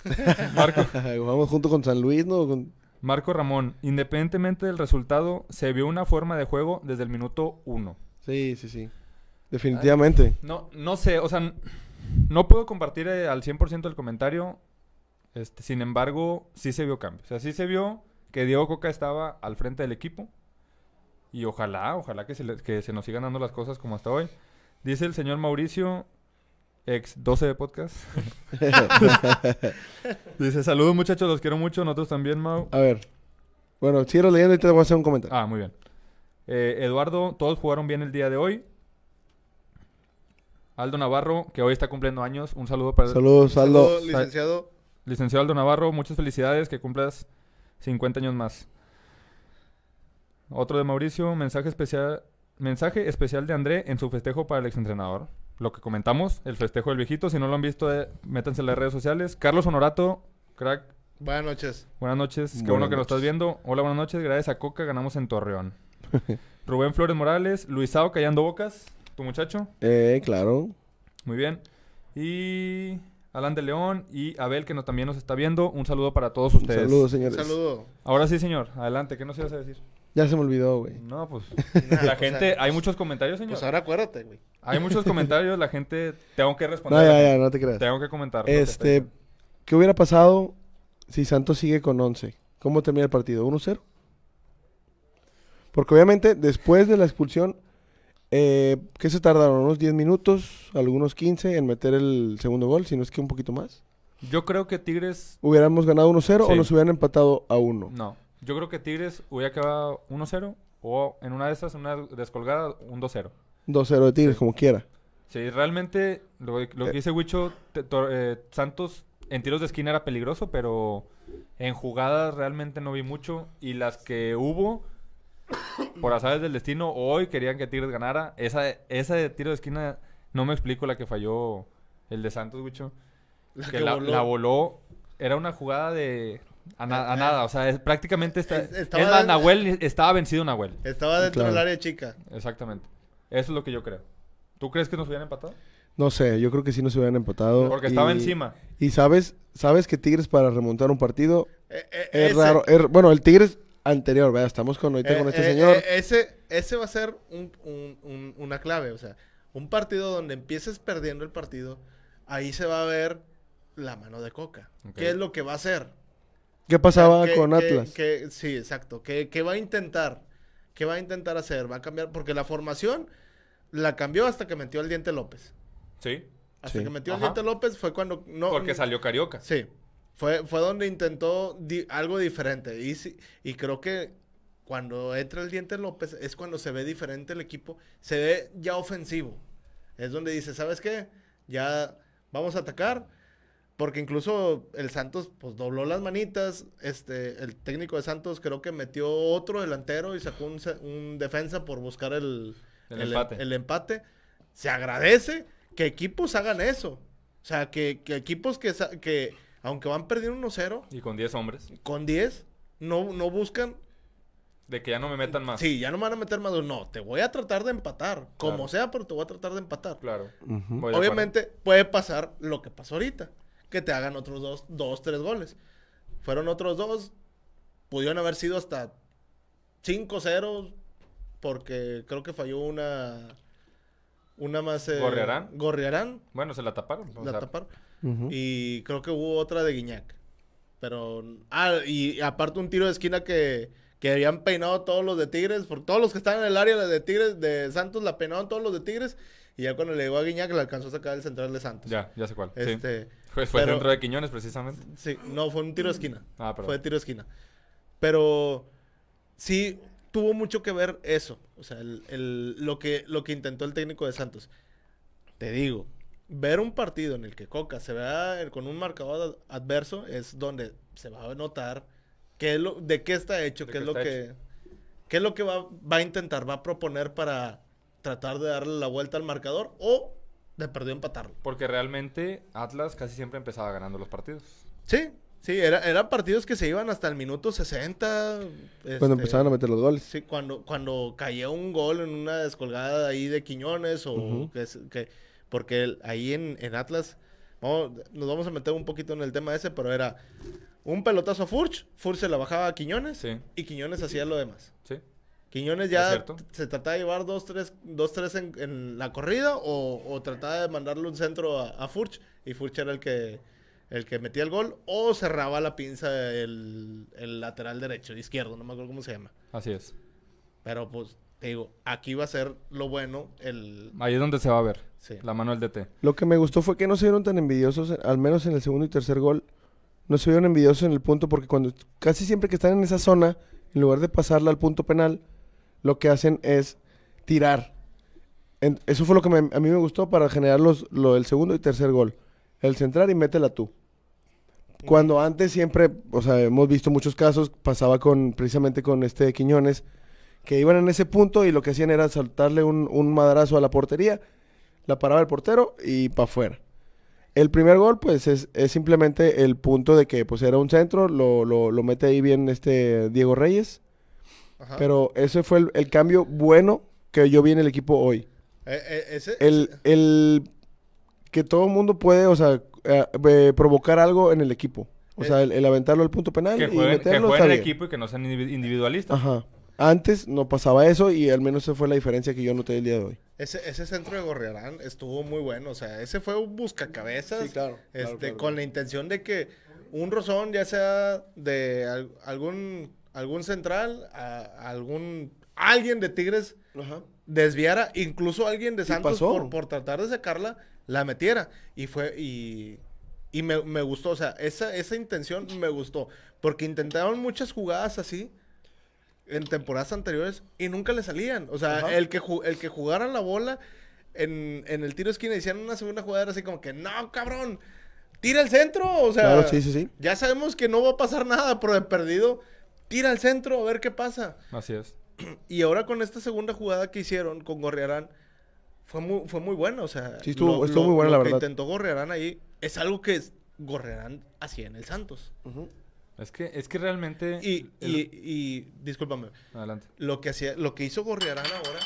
[SPEAKER 1] Marco,
[SPEAKER 2] Vamos junto con San Luis, ¿no? Con-
[SPEAKER 1] Marco Ramón, independientemente del resultado, se vio una forma de juego desde el minuto uno.
[SPEAKER 2] Sí, sí, sí. Definitivamente.
[SPEAKER 1] No, no sé, o sea, no puedo compartir eh, al 100% el comentario. Este, sin embargo, sí se vio cambio. O sea, sí se vio que Diego Coca estaba al frente del equipo. Y ojalá, ojalá que se, le- que se nos sigan dando las cosas como hasta hoy. Dice el señor Mauricio, ex 12 de podcast. Dice, saludos muchachos, los quiero mucho, nosotros también, Mau.
[SPEAKER 2] A ver. Bueno, sigo leyendo y te voy a hacer un comentario.
[SPEAKER 1] Ah, muy bien. Eh, Eduardo, todos jugaron bien el día de hoy. Aldo Navarro, que hoy está cumpliendo años. Un saludo para el
[SPEAKER 2] Saludos, Aldo.
[SPEAKER 3] Saludo, licenciado.
[SPEAKER 1] licenciado Aldo Navarro. Muchas felicidades, que cumplas 50 años más. Otro de Mauricio, mensaje especial, mensaje especial de André en su festejo para el exentrenador. Lo que comentamos, el festejo del viejito. Si no lo han visto, eh, métanse en las redes sociales. Carlos Honorato, crack,
[SPEAKER 3] Buenas noches.
[SPEAKER 1] Buenas noches, qué bueno que nos
[SPEAKER 2] noches.
[SPEAKER 1] estás viendo. Hola, buenas noches. Gracias a Coca ganamos en Torreón. Rubén Flores Morales, Luisao Callando Bocas, tu muchacho.
[SPEAKER 2] Eh, claro.
[SPEAKER 1] Muy bien. Y Alan de León y Abel que no, también nos está viendo. Un saludo para todos ustedes.
[SPEAKER 3] Un
[SPEAKER 2] señores.
[SPEAKER 3] saludo.
[SPEAKER 1] Ahora sí, señor. Adelante, ¿qué nos ibas a decir?
[SPEAKER 2] Ya se me olvidó, güey.
[SPEAKER 1] No, pues la
[SPEAKER 3] pues,
[SPEAKER 1] gente, hay muchos comentarios, señor.
[SPEAKER 3] Pues ahora acuérdate, güey.
[SPEAKER 1] Hay muchos comentarios, la gente tengo que
[SPEAKER 2] No,
[SPEAKER 1] responder.
[SPEAKER 2] ya, ya, no te creas.
[SPEAKER 1] Tengo que comentar. que
[SPEAKER 2] Este. ¿qué hubiera pasado si Santos sigue con 11? ¿Cómo termina el partido? ¿1-0? Porque obviamente después de la expulsión, eh, ¿qué se tardaron? ¿Unos 10 minutos? ¿Algunos 15 en meter el segundo gol? Si no es que un poquito más.
[SPEAKER 1] Yo creo que Tigres
[SPEAKER 2] ¿Hubiéramos ganado 1-0
[SPEAKER 1] Sí.
[SPEAKER 2] o nos hubieran empatado a 1?
[SPEAKER 1] No, yo creo que Tigres hubiera quedado 1-0 o en una de esas, una descolgada, un 2-0.
[SPEAKER 2] 2-0 de Tigres, como quiera.
[SPEAKER 1] Sí, realmente lo, lo que dice Huicho, eh, Santos en tiros de esquina era peligroso, pero en jugadas realmente no vi mucho. Y las que hubo, por azares del destino, hoy querían que Tigres ganara. Esa, esa de tiro de esquina, no me explico la que falló el de Santos, Huicho.
[SPEAKER 3] La
[SPEAKER 1] que
[SPEAKER 3] que
[SPEAKER 1] la,
[SPEAKER 3] voló.
[SPEAKER 1] la voló. Era una jugada de... A, na- a
[SPEAKER 3] Eh,
[SPEAKER 1] nada, o sea, es, prácticamente está...
[SPEAKER 3] Es-
[SPEAKER 1] Es,
[SPEAKER 3] estaba
[SPEAKER 1] más,
[SPEAKER 3] de-
[SPEAKER 1] Nahuel estaba vencido Nahuel.
[SPEAKER 3] Estaba dentro
[SPEAKER 2] Claro.
[SPEAKER 3] del área chica.
[SPEAKER 1] Exactamente. Eso es lo que yo creo. ¿Tú crees que nos hubieran empatado?
[SPEAKER 2] No sé, yo creo que sí nos hubieran empatado.
[SPEAKER 1] Porque estaba
[SPEAKER 2] y-
[SPEAKER 1] encima.
[SPEAKER 2] Y sabes, sabes que Tigres para remontar un partido
[SPEAKER 3] Eh, eh,
[SPEAKER 2] es
[SPEAKER 3] ese-
[SPEAKER 2] raro. es- bueno, el Tigres anterior, ¿verdad? Estamos con, ahorita
[SPEAKER 3] eh,
[SPEAKER 2] con este
[SPEAKER 3] eh,
[SPEAKER 2] señor.
[SPEAKER 3] eh, ese, ese va a ser un- un- un- una clave. O sea, un partido donde empieces perdiendo el partido, ahí se va a ver la mano de Coca. ¿Qué es lo que va a hacer?
[SPEAKER 2] ¿Qué pasaba
[SPEAKER 3] ¿Qué-
[SPEAKER 2] con
[SPEAKER 3] qué-
[SPEAKER 2] Atlas?
[SPEAKER 3] qué- sí, exacto. ¿Qué, qué va a intentar? ¿Qué va a intentar hacer? Va a cambiar, porque la formación la cambió hasta que metió al Diente López.
[SPEAKER 1] Sí.
[SPEAKER 3] Hasta
[SPEAKER 2] Sí.
[SPEAKER 3] que metió al. Diente López fue cuando... No,
[SPEAKER 1] Porque salió Carioca.
[SPEAKER 3] Sí. Fue, fue donde intentó di- algo diferente. Y, y creo que cuando entra el Diente López es cuando se ve diferente el equipo. Se ve ya ofensivo. Es donde dice, ¿sabes qué? Ya vamos a atacar. Porque incluso el Santos, pues, dobló las manitas. Este, el técnico de Santos creo que metió otro delantero y sacó un, un defensa por buscar el,
[SPEAKER 1] El
[SPEAKER 3] el-
[SPEAKER 1] empate.
[SPEAKER 3] el empate. Se agradece que equipos hagan eso. O sea, que, que equipos que, que, aunque van perdiendo 1-0,
[SPEAKER 1] Y con 10 hombres.
[SPEAKER 3] con 10, no, no buscan
[SPEAKER 1] De que ya no me metan más.
[SPEAKER 3] Sí, ya no me van a meter más. No, te voy a tratar de empatar. Como sea, pero te voy a tratar de empatar.
[SPEAKER 1] Claro.
[SPEAKER 3] Obviamente puede pasar lo que pasó ahorita. Que te hagan otros dos, dos, tres goles. Fueron otros dos. Pudieron haber sido hasta 5-0. Porque creo que falló una... Una más... eh,
[SPEAKER 1] ¿Gorriarán? Bueno, se la taparon. o
[SPEAKER 3] La
[SPEAKER 1] sea,
[SPEAKER 3] taparon. Y creo que hubo otra de Guiñac. Pero. Ah, y aparte un tiro de esquina que, que habían peinado todos los de Tigres. Por todos los que estaban en el área de Tigres, de Santos, la peinaron todos los de Tigres. Y ya cuando le llegó a Guiñac, le alcanzó a sacar el central de Santos.
[SPEAKER 1] Ya, ya sé cuál. Sí.
[SPEAKER 3] Este.
[SPEAKER 1] Fue, fue
[SPEAKER 3] pero-
[SPEAKER 1] dentro de Quiñones, precisamente.
[SPEAKER 3] Sí, no, fue un tiro de esquina.
[SPEAKER 1] Ah, perdón.
[SPEAKER 3] Fue de tiro de esquina. Pero sí tuvo mucho que ver eso. O sea, el, el- lo, que, lo que intentó el técnico de Santos. Te digo, ver un partido en el que Coca se vea con un marcador ad- adverso es donde se va a notar qué es lo, de qué está hecho, qué
[SPEAKER 1] qué
[SPEAKER 3] es lo que, qué es lo que va, va a intentar, va a proponer para tratar de darle la vuelta al marcador o de perdió empatarlo.
[SPEAKER 1] Porque realmente Atlas casi siempre empezaba ganando los partidos.
[SPEAKER 3] Sí, sí, era, eran partidos que se iban hasta el minuto 60.
[SPEAKER 2] Cuando
[SPEAKER 3] este,
[SPEAKER 2] empezaban a meter los goles.
[SPEAKER 3] Sí, cuando, cuando caía un gol en una descolgada ahí de Quiñones o que- porque el- ahí en, en Atlas, vamos- nos vamos a meter un poquito en el tema ese, pero era un pelotazo a Furch, Furch se la bajaba a Quiñones
[SPEAKER 1] Sí,
[SPEAKER 3] y Quiñones hacía lo demás.
[SPEAKER 1] sí.
[SPEAKER 3] Quiñones
[SPEAKER 1] Es
[SPEAKER 3] ya se trataba de llevar dos, tres, dos, tres en, en la corrida o, o trataba de mandarle un centro a, a Furch y Furch era el que, el que metía el gol o cerraba la pinza el, el lateral derecho, izquierdo, no me acuerdo cómo se llama.
[SPEAKER 1] Así es.
[SPEAKER 3] Pero pues, te digo, aquí va a ser lo bueno el...
[SPEAKER 1] Ahí es donde se va a ver
[SPEAKER 3] Sí.
[SPEAKER 1] la mano del DT.
[SPEAKER 2] Lo que me gustó fue que no se vieron tan envidiosos, al menos en el segundo y tercer gol. No se vieron envidiosos en el punto porque cuando casi siempre que están en esa zona, en lugar de pasarla al punto penal, lo que hacen es tirar. En- eso fue lo que me- a mí me gustó para generar los, lo del segundo y tercer gol. El centrar y métela tú. Cuando antes siempre, o sea, hemos visto muchos casos, pasaba con precisamente con este Quiñones, que iban en ese punto y lo que hacían era saltarle un, un madrazo a la portería, la paraba el portero y para afuera. El primer gol, pues, es, es simplemente el punto de que, pues, era un centro, lo, lo, lo mete ahí bien este Diego Reyes,
[SPEAKER 3] Ajá.
[SPEAKER 2] pero ese fue el, el cambio bueno que yo vi en el equipo hoy.
[SPEAKER 3] Eh, eh, ese,
[SPEAKER 2] El, el que todo el mundo puede, o sea, eh, eh, provocar algo en el equipo. O
[SPEAKER 3] Eh,
[SPEAKER 2] sea, el, el aventarlo al punto penal
[SPEAKER 1] Que
[SPEAKER 2] y
[SPEAKER 1] jueguen, que
[SPEAKER 2] meterlo
[SPEAKER 1] jueguen en
[SPEAKER 2] bien.
[SPEAKER 1] equipo y que no sean indivi- individualistas.
[SPEAKER 2] Ajá. Antes no pasaba eso y al menos esa fue la diferencia que yo noté el día de hoy.
[SPEAKER 3] ese, ese centro de Gorriarán estuvo muy bueno. O sea, ese fue un buscacabezas.
[SPEAKER 2] Sí, claro,
[SPEAKER 3] Este,
[SPEAKER 2] claro,
[SPEAKER 3] con la intención de que un rozón, ya sea de al- algún, algún central, a, a algún... Alguien de Tigres
[SPEAKER 2] Ajá.
[SPEAKER 3] desviara, incluso alguien de Santos por, por tratar de sacarla, la metiera. Y fue, y, y me, me gustó, o sea, esa, esa intención me gustó. Porque intentaron muchas jugadas así en temporadas anteriores y nunca le salían. O sea,
[SPEAKER 2] Ajá.
[SPEAKER 3] el que, el que jugaran la bola en, en el tiro de esquina hicieron una segunda jugada era así como que, no, cabrón, tira el centro. O sea,
[SPEAKER 2] Claro, sí, sí, sí.
[SPEAKER 3] ya sabemos que no va a pasar nada, pero de perdido, tira el centro a ver qué pasa.
[SPEAKER 1] Así es.
[SPEAKER 3] Y ahora con esta segunda jugada que hicieron con Gorriarán, fue muy, fue muy buena. O sea,
[SPEAKER 2] Sí, estuvo- estuvo muy buena, la
[SPEAKER 3] que
[SPEAKER 2] verdad.
[SPEAKER 3] intentó Gorriarán ahí es algo que es- Gorriarán hacía en el Santos.
[SPEAKER 1] Es que, es que realmente...
[SPEAKER 3] Y,
[SPEAKER 1] el-
[SPEAKER 3] y, y discúlpame,
[SPEAKER 1] Adelante.
[SPEAKER 3] lo que hacía, lo que hizo Gorriarán ahora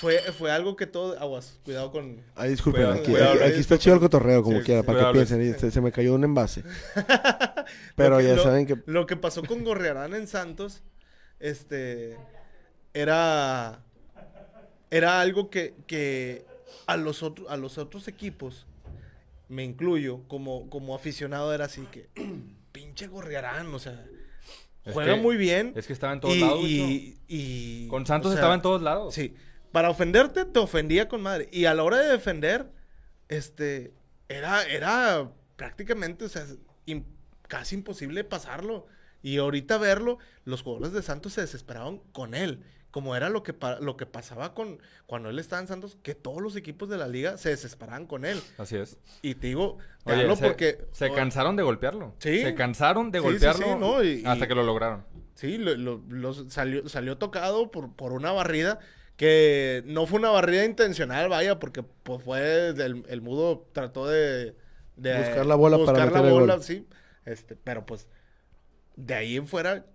[SPEAKER 3] fue, fue algo que todo. Aguas, cuidado con.
[SPEAKER 2] Ay, disculpen,
[SPEAKER 1] Cuidado,
[SPEAKER 2] aquí,
[SPEAKER 3] cuidado,
[SPEAKER 2] aquí- aquí está chido el cotorreo, como
[SPEAKER 3] Sí,
[SPEAKER 2] quiera,
[SPEAKER 3] sí,
[SPEAKER 2] para que piensen. y Se, se me cayó un envase. Pero
[SPEAKER 3] que-
[SPEAKER 2] ya
[SPEAKER 3] lo-
[SPEAKER 2] saben que...
[SPEAKER 3] Lo que pasó con Gorriarán en Santos, este, era, era algo que, que a, los otro- a los otros equipos, me incluyo, como, como aficionado, era así que, pinche Gorriarán, o sea,
[SPEAKER 1] Es
[SPEAKER 3] juega
[SPEAKER 1] que-
[SPEAKER 3] muy bien.
[SPEAKER 1] Es que estaba en todos
[SPEAKER 3] y,
[SPEAKER 1] lados. Wicho.
[SPEAKER 3] y- y-
[SPEAKER 1] Con Santos
[SPEAKER 3] o sea,
[SPEAKER 1] estaba en todos lados.
[SPEAKER 3] Sí, para ofenderte te ofendía con madre. Y a la hora de defender, este, era, era prácticamente, o sea, casi imposible pasarlo. Y ahorita verlo, los jugadores de Santos se desesperaban con él. Como era lo que, lo que pasaba con cuando él estaba en Santos, que todos los equipos de la liga se desesperaban con él.
[SPEAKER 1] Así es.
[SPEAKER 3] Y te digo, te
[SPEAKER 1] Oye,
[SPEAKER 3] hablo
[SPEAKER 1] se,
[SPEAKER 3] porque...
[SPEAKER 1] se cansaron de golpearlo.
[SPEAKER 3] Sí.
[SPEAKER 1] Se cansaron de
[SPEAKER 3] Sí, sí,
[SPEAKER 1] golpearlo
[SPEAKER 3] sí, no, y-
[SPEAKER 1] hasta
[SPEAKER 3] y-
[SPEAKER 1] que lo lograron.
[SPEAKER 3] Sí, lo, lo- lo salió, salió tocado por, por una barrida que no fue una barrida intencional, vaya, porque pues fue el, el mudo trató de, de
[SPEAKER 2] Buscar la bola para meter
[SPEAKER 3] la
[SPEAKER 2] el
[SPEAKER 3] bola,
[SPEAKER 2] gol.
[SPEAKER 3] sí, este, pero pues de ahí en fuera,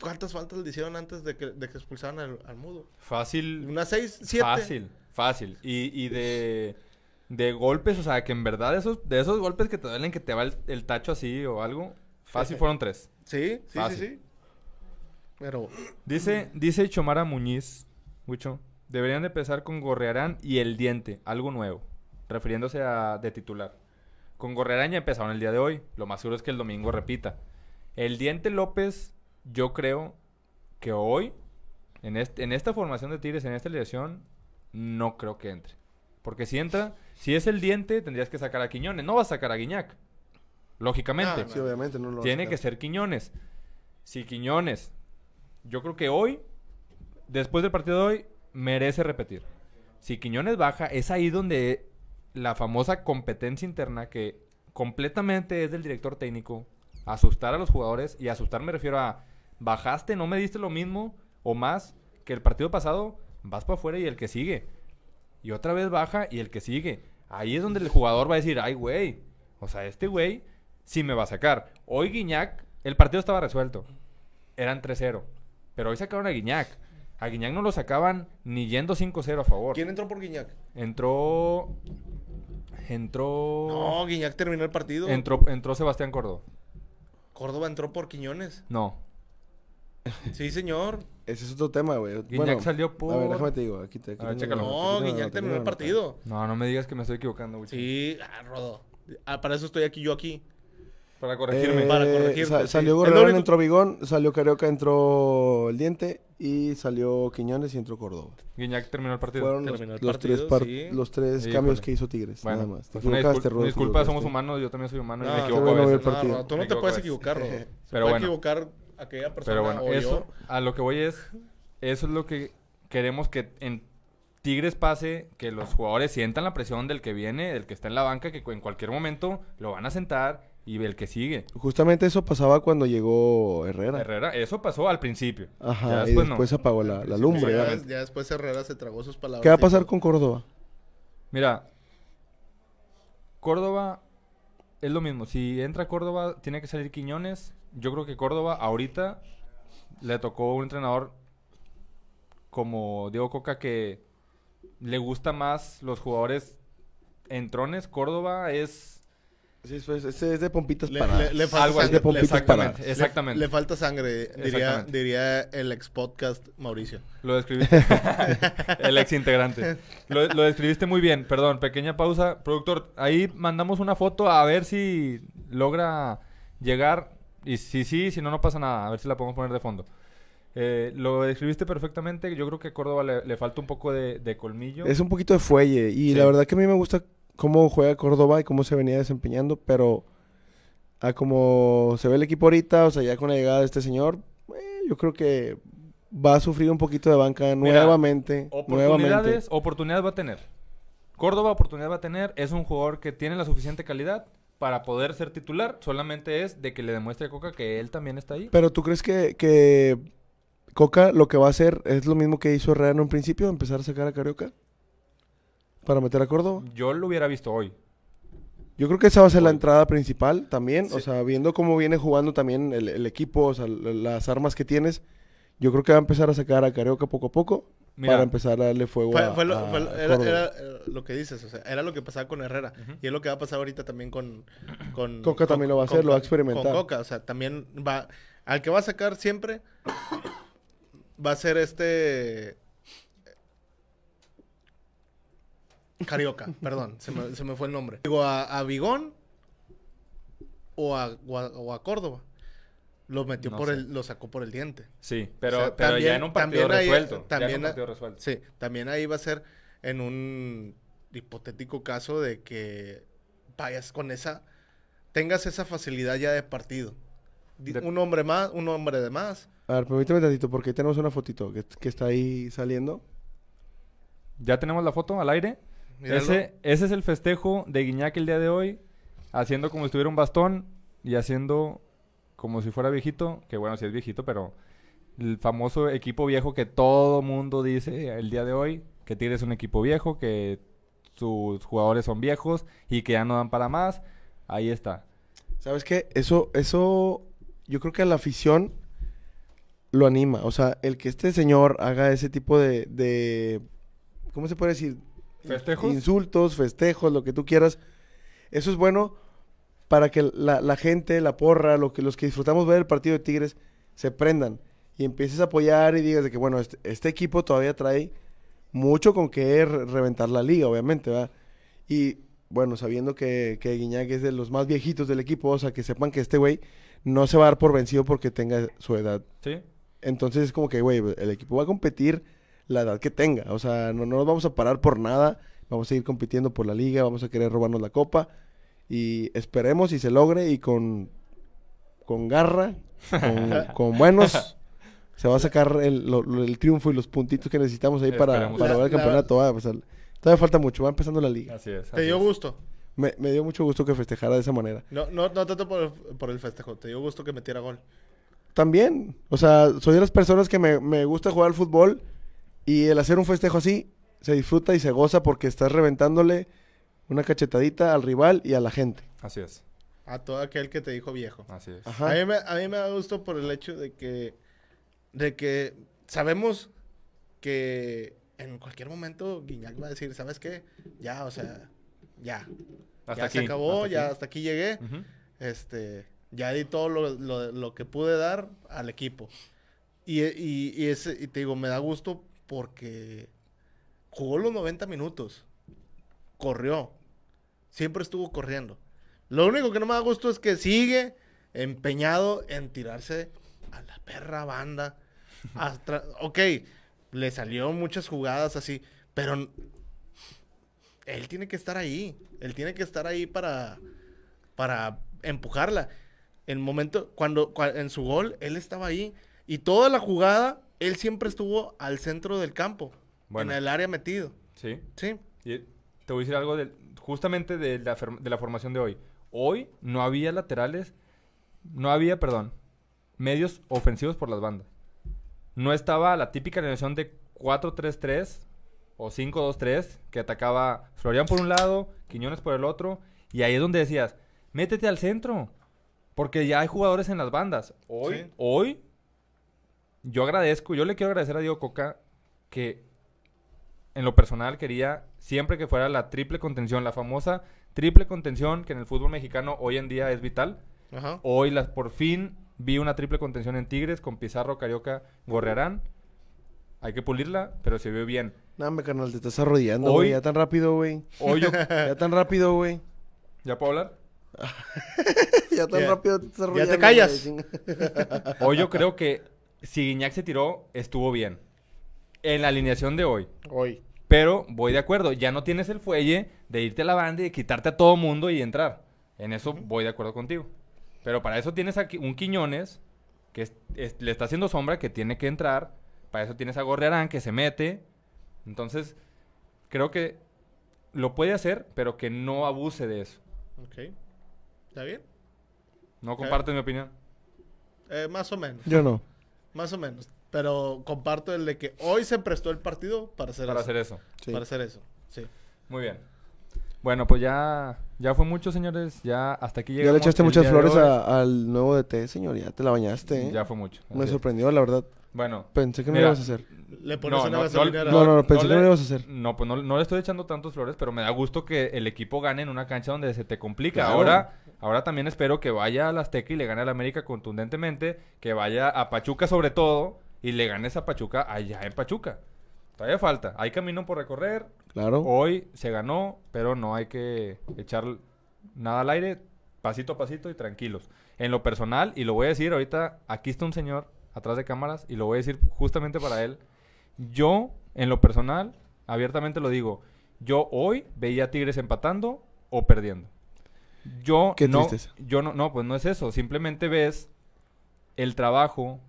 [SPEAKER 3] ¿cuántas faltas le hicieron antes de que, de que expulsaran al, al mudo?
[SPEAKER 1] Fácil.
[SPEAKER 3] Unas seis, siete.
[SPEAKER 1] Fácil, fácil. Y, y de, de golpes, o sea, que en verdad esos, de esos golpes que te duelen, que te va el, el tacho así o algo, fácil fueron tres.
[SPEAKER 3] Sí, sí,
[SPEAKER 1] Fácil.
[SPEAKER 3] sí, sí. Pero
[SPEAKER 1] Dice, dice Chomara Muñiz, Wicho, deberían de empezar con Gorrearán y el diente, algo nuevo, refiriéndose a de titular. Con Gorrearán ya empezaron el día de hoy, lo más seguro es que el domingo repita. El diente López, yo creo que hoy, en, este, en esta formación de Tigres, en esta elección, no creo que entre. Porque si entra, si es el diente, tendrías que sacar a Quiñones, no vas a sacar a Guiñac. Lógicamente.
[SPEAKER 3] No,
[SPEAKER 2] Sí, obviamente no lo
[SPEAKER 1] Tiene que ser Quiñones. Si Quiñones, yo creo que hoy, después del partido de hoy, merece repetir. Si Quiñones baja, es ahí donde la famosa competencia interna que completamente es del director técnico, asustar a los jugadores, y asustar me refiero a, bajaste, no me diste lo mismo o más que el partido pasado, vas para afuera y el que sigue. Y otra vez baja y el que sigue. Ahí es donde el jugador va a decir, ay, güey. O sea, este güey sí me va a sacar. Hoy Guiñac, el partido estaba resuelto. Eran 3-0. Pero hoy sacaron a Guiñac. A Guiñac no lo sacaban ni yendo 5-0 a favor.
[SPEAKER 3] ¿quién entró por Guiñac?
[SPEAKER 1] Entró. Entró.
[SPEAKER 3] No, Guiñac terminó el partido.
[SPEAKER 1] Entró, entró Sebastián Córdoba.
[SPEAKER 3] Córdoba entró por Quiñones.
[SPEAKER 1] No.
[SPEAKER 3] Sí, señor.
[SPEAKER 2] Ese es otro tema, güey.
[SPEAKER 1] Guiñac
[SPEAKER 2] Bueno,
[SPEAKER 1] salió por.
[SPEAKER 2] A ver, déjame te digo. Aquí te, aquí
[SPEAKER 1] A ver, chécalo.
[SPEAKER 3] No, Guiñac terminó el partido.
[SPEAKER 1] No, no me digas que me estoy equivocando, güey.
[SPEAKER 3] Sí, ah, Rodo. Ah, para eso estoy aquí, yo aquí.
[SPEAKER 1] Para corregirme.
[SPEAKER 2] Eh,
[SPEAKER 3] Para
[SPEAKER 2] sa-
[SPEAKER 3] sí.
[SPEAKER 2] Salió
[SPEAKER 3] único-
[SPEAKER 2] entró Vigón, salió Carioca, entró El Diente y salió Quiñones y entró Córdoba.
[SPEAKER 1] Guiñac terminó el partido.
[SPEAKER 2] Fueron los,
[SPEAKER 3] el
[SPEAKER 2] los
[SPEAKER 3] partido,
[SPEAKER 2] tres, par-
[SPEAKER 3] sí.
[SPEAKER 2] los tres
[SPEAKER 1] Híjole.
[SPEAKER 2] cambios que hizo Tigres,
[SPEAKER 1] Bueno,
[SPEAKER 2] nada más. Te
[SPEAKER 1] pues una
[SPEAKER 2] equivocaste,
[SPEAKER 1] discul-
[SPEAKER 2] Rodo, te
[SPEAKER 1] disculpa, somos humanos, yo también soy humano y
[SPEAKER 3] No,
[SPEAKER 1] me
[SPEAKER 3] qué
[SPEAKER 1] equivoco a veces.
[SPEAKER 2] partido.
[SPEAKER 3] No, tú
[SPEAKER 1] Me
[SPEAKER 3] no te puedes equivocar, Rodo. Se
[SPEAKER 1] Pero
[SPEAKER 3] puede
[SPEAKER 1] bueno.
[SPEAKER 3] equivocar aquella persona
[SPEAKER 1] Pero bueno,
[SPEAKER 3] o
[SPEAKER 1] eso,
[SPEAKER 3] yo.
[SPEAKER 1] a lo que voy es, eso es lo que queremos que en Tigres pase, que los jugadores sientan la presión del que viene, del que está en la banca, que en cualquier momento lo van a sentar y el que sigue.
[SPEAKER 2] Justamente eso pasaba cuando llegó Herrera.
[SPEAKER 1] Herrera, eso pasó al principio.
[SPEAKER 2] Ajá,
[SPEAKER 1] Ya
[SPEAKER 2] y
[SPEAKER 1] después no.
[SPEAKER 2] después apagó la, la lumbre.
[SPEAKER 3] ya, ya después Herrera se tragó sus palabras.
[SPEAKER 2] ¿Qué va a pasar con Córdoba?
[SPEAKER 1] Mira, Córdoba es lo mismo. Si entra Córdoba, tiene que salir Quiñones. Yo creo que Córdoba ahorita le tocó un entrenador como Diego Coca que le gusta más los jugadores entrones. Córdoba es
[SPEAKER 2] Sí, pues, ese es de pompitas
[SPEAKER 3] Le,
[SPEAKER 2] paradas.
[SPEAKER 3] le- le falta
[SPEAKER 1] algo así.
[SPEAKER 2] de
[SPEAKER 3] sangre,
[SPEAKER 2] pompitas
[SPEAKER 1] Exactamente,
[SPEAKER 2] paradas.
[SPEAKER 1] exactamente.
[SPEAKER 3] le falta sangre, diría, diría el ex podcast Mauricio.
[SPEAKER 1] Lo describiste. el ex integrante. Lo, lo describiste muy bien. Perdón, pequeña pausa. Productor, ahí mandamos una foto a ver si logra llegar. Y si sí, si no, no pasa nada. A ver si la podemos poner de fondo. Eh, lo describiste perfectamente. Yo creo que a Córdoba le, le falta un poco de, de colmillo.
[SPEAKER 2] Es un poquito de fuelle. Y
[SPEAKER 1] Sí.
[SPEAKER 2] la verdad que a mí me gusta cómo juega Córdoba y cómo se venía desempeñando, pero a como se ve el equipo ahorita, o sea, ya con la llegada de este señor, eh, yo creo que va a sufrir un poquito de banca
[SPEAKER 1] Mira,
[SPEAKER 2] nuevamente. nuevamente.
[SPEAKER 1] Oportunidades, oportunidades va a tener. Córdoba oportunidad va a tener. Es un jugador que tiene la suficiente calidad para poder ser titular. Solamente es de que le demuestre a Coca que él también está ahí.
[SPEAKER 2] Pero tú crees que, que Coca lo que va a hacer es lo mismo que hizo Herrera en un principio, empezar a sacar a Carioca para meter a Córdoba.
[SPEAKER 1] Yo lo hubiera visto hoy.
[SPEAKER 2] Yo creo que esa va a ser la entrada principal también. O sea, viendo cómo viene jugando también el, el equipo, o sea, las armas que tienes, yo creo que va a empezar a sacar a Carioca poco a poco
[SPEAKER 1] Mira,
[SPEAKER 2] para empezar a darle fuego
[SPEAKER 3] Fue,
[SPEAKER 2] a,
[SPEAKER 3] fue lo,
[SPEAKER 2] a
[SPEAKER 3] fue lo- era, lo que dices, o sea, era lo que pasaba con Herrera. Y es lo que va a pasar ahorita también con... con
[SPEAKER 2] Coca
[SPEAKER 3] con-
[SPEAKER 2] también lo va a
[SPEAKER 3] con
[SPEAKER 2] hacer, lo va a experimentar.
[SPEAKER 3] Con Coca, o sea, también va... Al que va a sacar siempre va a ser este... Carioca, perdón, se me, se me fue el nombre. Digo, a, a Vigón o a, o a, o a Córdoba. Lo metió
[SPEAKER 1] No
[SPEAKER 3] por
[SPEAKER 1] sé.
[SPEAKER 3] el, lo sacó por el diente.
[SPEAKER 1] Sí, pero,
[SPEAKER 3] O sea,
[SPEAKER 1] pero ya
[SPEAKER 3] también-
[SPEAKER 1] en un partido
[SPEAKER 3] también ahí-
[SPEAKER 1] resuelto. ya en
[SPEAKER 3] también
[SPEAKER 1] un
[SPEAKER 3] a-
[SPEAKER 1] partido resuelto.
[SPEAKER 3] Sí, también ahí va a ser en un hipotético caso de que vayas con esa, tengas esa facilidad ya de partido.
[SPEAKER 1] De-
[SPEAKER 3] Un hombre más, un hombre de más.
[SPEAKER 2] A ver, permíteme tantito, porque ahí tenemos una fotito que, que está ahí saliendo.
[SPEAKER 1] Ya tenemos la foto al aire. Ese, ese es el festejo de Guiñac el día de hoy. Haciendo como si tuviera un bastón y haciendo como si fuera viejito. Que bueno, sí es viejito, pero el famoso equipo viejo que todo mundo dice el día de hoy. Que Tigres es un equipo viejo, que sus jugadores son viejos y que ya no dan para más. Ahí está.
[SPEAKER 2] ¿Sabes qué? Eso, eso, yo creo que a la afición lo anima. O sea, el que este señor haga ese tipo de, de ¿cómo se puede decir?
[SPEAKER 1] ¿Festejos?
[SPEAKER 2] Insultos, festejos, lo que tú quieras. Eso es bueno para que la, la gente, la porra, lo que, los que disfrutamos ver el partido de Tigres, se prendan y empieces a apoyar y digas de que, bueno, este, este equipo todavía trae mucho con que re- reventar la liga, obviamente, ¿verdad? Y bueno, sabiendo que, que Guiñac es de los más viejitos del equipo, o sea, que sepan que este güey no se va a dar por vencido porque tenga su edad.
[SPEAKER 1] ¿Sí?
[SPEAKER 2] Entonces es como que, güey, el equipo va a competir la edad que tenga. O sea, no, no nos vamos a parar por nada. Vamos a seguir compitiendo por la liga, vamos a querer robarnos la copa. Y esperemos y se logre y con, con garra, con, con buenos, se va a sacar el, lo- lo- el triunfo y los puntitos que necesitamos ahí para, para
[SPEAKER 3] La-
[SPEAKER 2] ver el
[SPEAKER 3] la-
[SPEAKER 2] campeonato. va, pues, al- todavía falta mucho, va empezando la liga.
[SPEAKER 1] Así es.
[SPEAKER 3] Te dio
[SPEAKER 1] es.
[SPEAKER 3] gusto.
[SPEAKER 2] Me, me dio mucho gusto que festejara de esa manera.
[SPEAKER 3] No, no, no tanto por el, por el festejo. Te dio gusto que metiera gol.
[SPEAKER 2] También, o sea, soy de las personas que me, me gusta jugar al fútbol y el hacer un festejo así se disfruta y se goza porque estás reventándole una cachetadita al rival y a la gente.
[SPEAKER 1] Así es.
[SPEAKER 3] A todo aquel que te dijo viejo.
[SPEAKER 1] Así es.
[SPEAKER 2] Ajá.
[SPEAKER 3] A mí, me, a mí me da gusto por el hecho de que, de que sabemos que en cualquier momento Guiñac va a decir, ¿sabes qué? Ya, o sea, ya.
[SPEAKER 1] Hasta
[SPEAKER 3] ya
[SPEAKER 1] aquí,
[SPEAKER 3] se acabó,
[SPEAKER 1] hasta
[SPEAKER 3] ya
[SPEAKER 1] aquí.
[SPEAKER 3] hasta aquí llegué. Este, ya di todo lo, lo- lo que pude dar al equipo. Y, y, y ese, y te digo, me da gusto porque jugó los 90 minutos. Corrió. Siempre estuvo corriendo. Lo único que no me da gusto es que sigue empeñado en tirarse a la perra banda. Hasta- ok, le salió muchas jugadas así, pero él tiene que estar ahí. Él tiene que estar ahí para, para empujarla. El momento, cuando, cua- en su gol, él estaba ahí. Y toda la jugada, él siempre estuvo al centro del campo.
[SPEAKER 1] Bueno.
[SPEAKER 3] En el área metido.
[SPEAKER 1] Sí.
[SPEAKER 3] Sí.
[SPEAKER 1] Y te voy a decir algo del- justamente de la, de la formación de hoy. Hoy no había laterales, no había, perdón, medios ofensivos por las bandas. No estaba la típica alineación de 4-3-3 o 5-2-3 que atacaba Florian por un lado, Quiñones por el otro. Y ahí es donde decías, métete al centro. Porque ya hay jugadores en las bandas. Hoy,
[SPEAKER 3] Sí.
[SPEAKER 1] hoy, yo agradezco, yo le quiero agradecer a Diego Coca que en lo personal quería siempre que fuera la triple contención, la famosa triple contención que en el fútbol mexicano hoy en día es vital.
[SPEAKER 3] Ajá.
[SPEAKER 1] Hoy las, por fin vi una triple contención en Tigres con Pizarro, Carioca, Gorrearán. Hay que pulirla, pero se vio bien.
[SPEAKER 2] No, hombre, carnal, te estás arrodillando,
[SPEAKER 1] Hoy-
[SPEAKER 2] güey. Ya tan rápido, güey.
[SPEAKER 1] Hoy yo...
[SPEAKER 2] Ya tan rápido, güey.
[SPEAKER 1] ¿Ya puedo hablar?
[SPEAKER 2] ya tan rápido te estás
[SPEAKER 3] ya te
[SPEAKER 2] arrodillando.
[SPEAKER 3] callas.
[SPEAKER 1] Hoy yo creo que si Guiñac se tiró, estuvo bien. En la alineación de hoy.
[SPEAKER 3] Hoy.
[SPEAKER 1] Pero voy de acuerdo, ya no tienes el fuelle de irte a la banda y de quitarte a todo mundo y entrar. En eso voy de acuerdo contigo. Pero para eso tienes aquí un Quiñones que es- es- le está haciendo sombra, que tiene que entrar. Para eso tienes a Gorrearán que se mete. Entonces, creo que lo puede hacer, pero que no abuse de eso.
[SPEAKER 3] Ok. ¿Está bien?
[SPEAKER 1] ¿No compartes mi opinión?
[SPEAKER 3] Eh, más o menos.
[SPEAKER 2] Yo no.
[SPEAKER 3] Más o menos. Pero comparto el de que hoy se prestó el partido para hacer
[SPEAKER 1] Para
[SPEAKER 3] eso.
[SPEAKER 1] hacer eso.
[SPEAKER 2] Sí.
[SPEAKER 3] Para hacer eso. Sí.
[SPEAKER 1] Muy bien. Bueno, pues ya, ya fue mucho, señores. Ya hasta aquí
[SPEAKER 2] Ya
[SPEAKER 1] llegamos.
[SPEAKER 2] le echaste muchas flores a- al nuevo DT, señor. Ya te la bañaste, ¿eh?
[SPEAKER 1] Ya fue mucho.
[SPEAKER 2] Me
[SPEAKER 1] es.
[SPEAKER 2] sorprendió, la verdad.
[SPEAKER 1] Bueno,
[SPEAKER 2] Pensé que no
[SPEAKER 1] Mira,
[SPEAKER 2] lo ibas a hacer.
[SPEAKER 3] Le pones
[SPEAKER 1] No,
[SPEAKER 3] una
[SPEAKER 1] no,
[SPEAKER 3] gasolinera.
[SPEAKER 2] No, no, no, pensé
[SPEAKER 1] no
[SPEAKER 2] que no
[SPEAKER 1] le-
[SPEAKER 2] lo ibas a hacer.
[SPEAKER 1] No, pues no, no le estoy echando tantos flores, pero me da gusto que el equipo gane en una cancha donde se te complica.
[SPEAKER 2] Claro.
[SPEAKER 1] Ahora, ahora también espero que vaya al Azteca y le gane al América contundentemente, que vaya a Pachuca sobre todo y le ganes a Pachuca allá en Pachuca. Todavía falta, hay camino por recorrer.
[SPEAKER 2] Claro.
[SPEAKER 1] Hoy se ganó, pero no hay que echar nada al aire, pasito a pasito y tranquilos. En lo personal, y lo voy a decir ahorita, aquí está un señor atrás de cámaras y lo voy a decir justamente para él. Yo, en lo personal, abiertamente lo digo, yo hoy veía a Tigres empatando o perdiendo. Yo
[SPEAKER 2] Qué
[SPEAKER 1] no,
[SPEAKER 2] tristeza.
[SPEAKER 1] yo no, no, pues no es eso. Simplemente ves el trabajo,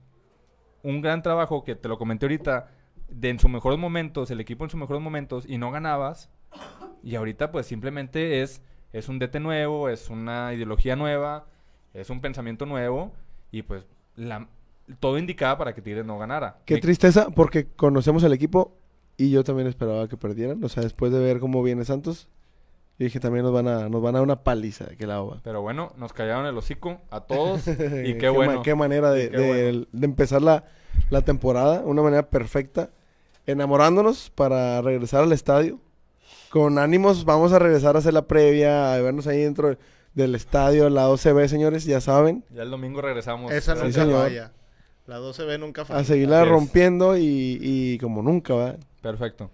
[SPEAKER 1] un gran trabajo que te lo comenté ahorita, de en sus mejores momentos, el equipo en sus mejores momentos, y no ganabas. Y ahorita, pues simplemente es, es un DT nuevo, es una ideología nueva, es un pensamiento nuevo, y pues la, todo indicaba para que Tigres no ganara.
[SPEAKER 2] Qué
[SPEAKER 1] Mi-
[SPEAKER 2] tristeza, porque conocemos el equipo y yo también esperaba que perdieran. O sea, después de ver cómo viene Santos, yo dije también nos van a, nos van a dar una paliza de que la va.
[SPEAKER 1] Pero bueno, nos callaron el hocico a todos, y qué, bueno.
[SPEAKER 2] qué manera de,
[SPEAKER 1] qué
[SPEAKER 2] de-
[SPEAKER 1] bueno.
[SPEAKER 2] de empezar la, la temporada, una manera perfecta. Enamorándonos para regresar al estadio. Con ánimos, vamos a regresar a hacer la previa, a vernos ahí dentro del estadio, la 12B, señores, ya saben.
[SPEAKER 1] Ya el domingo regresamos.
[SPEAKER 3] Esa
[SPEAKER 2] Sí,
[SPEAKER 3] nunca falla. La 12B nunca falla.
[SPEAKER 2] A seguirla
[SPEAKER 1] Así
[SPEAKER 2] rompiendo y, y como nunca, ¿va?
[SPEAKER 1] Perfecto.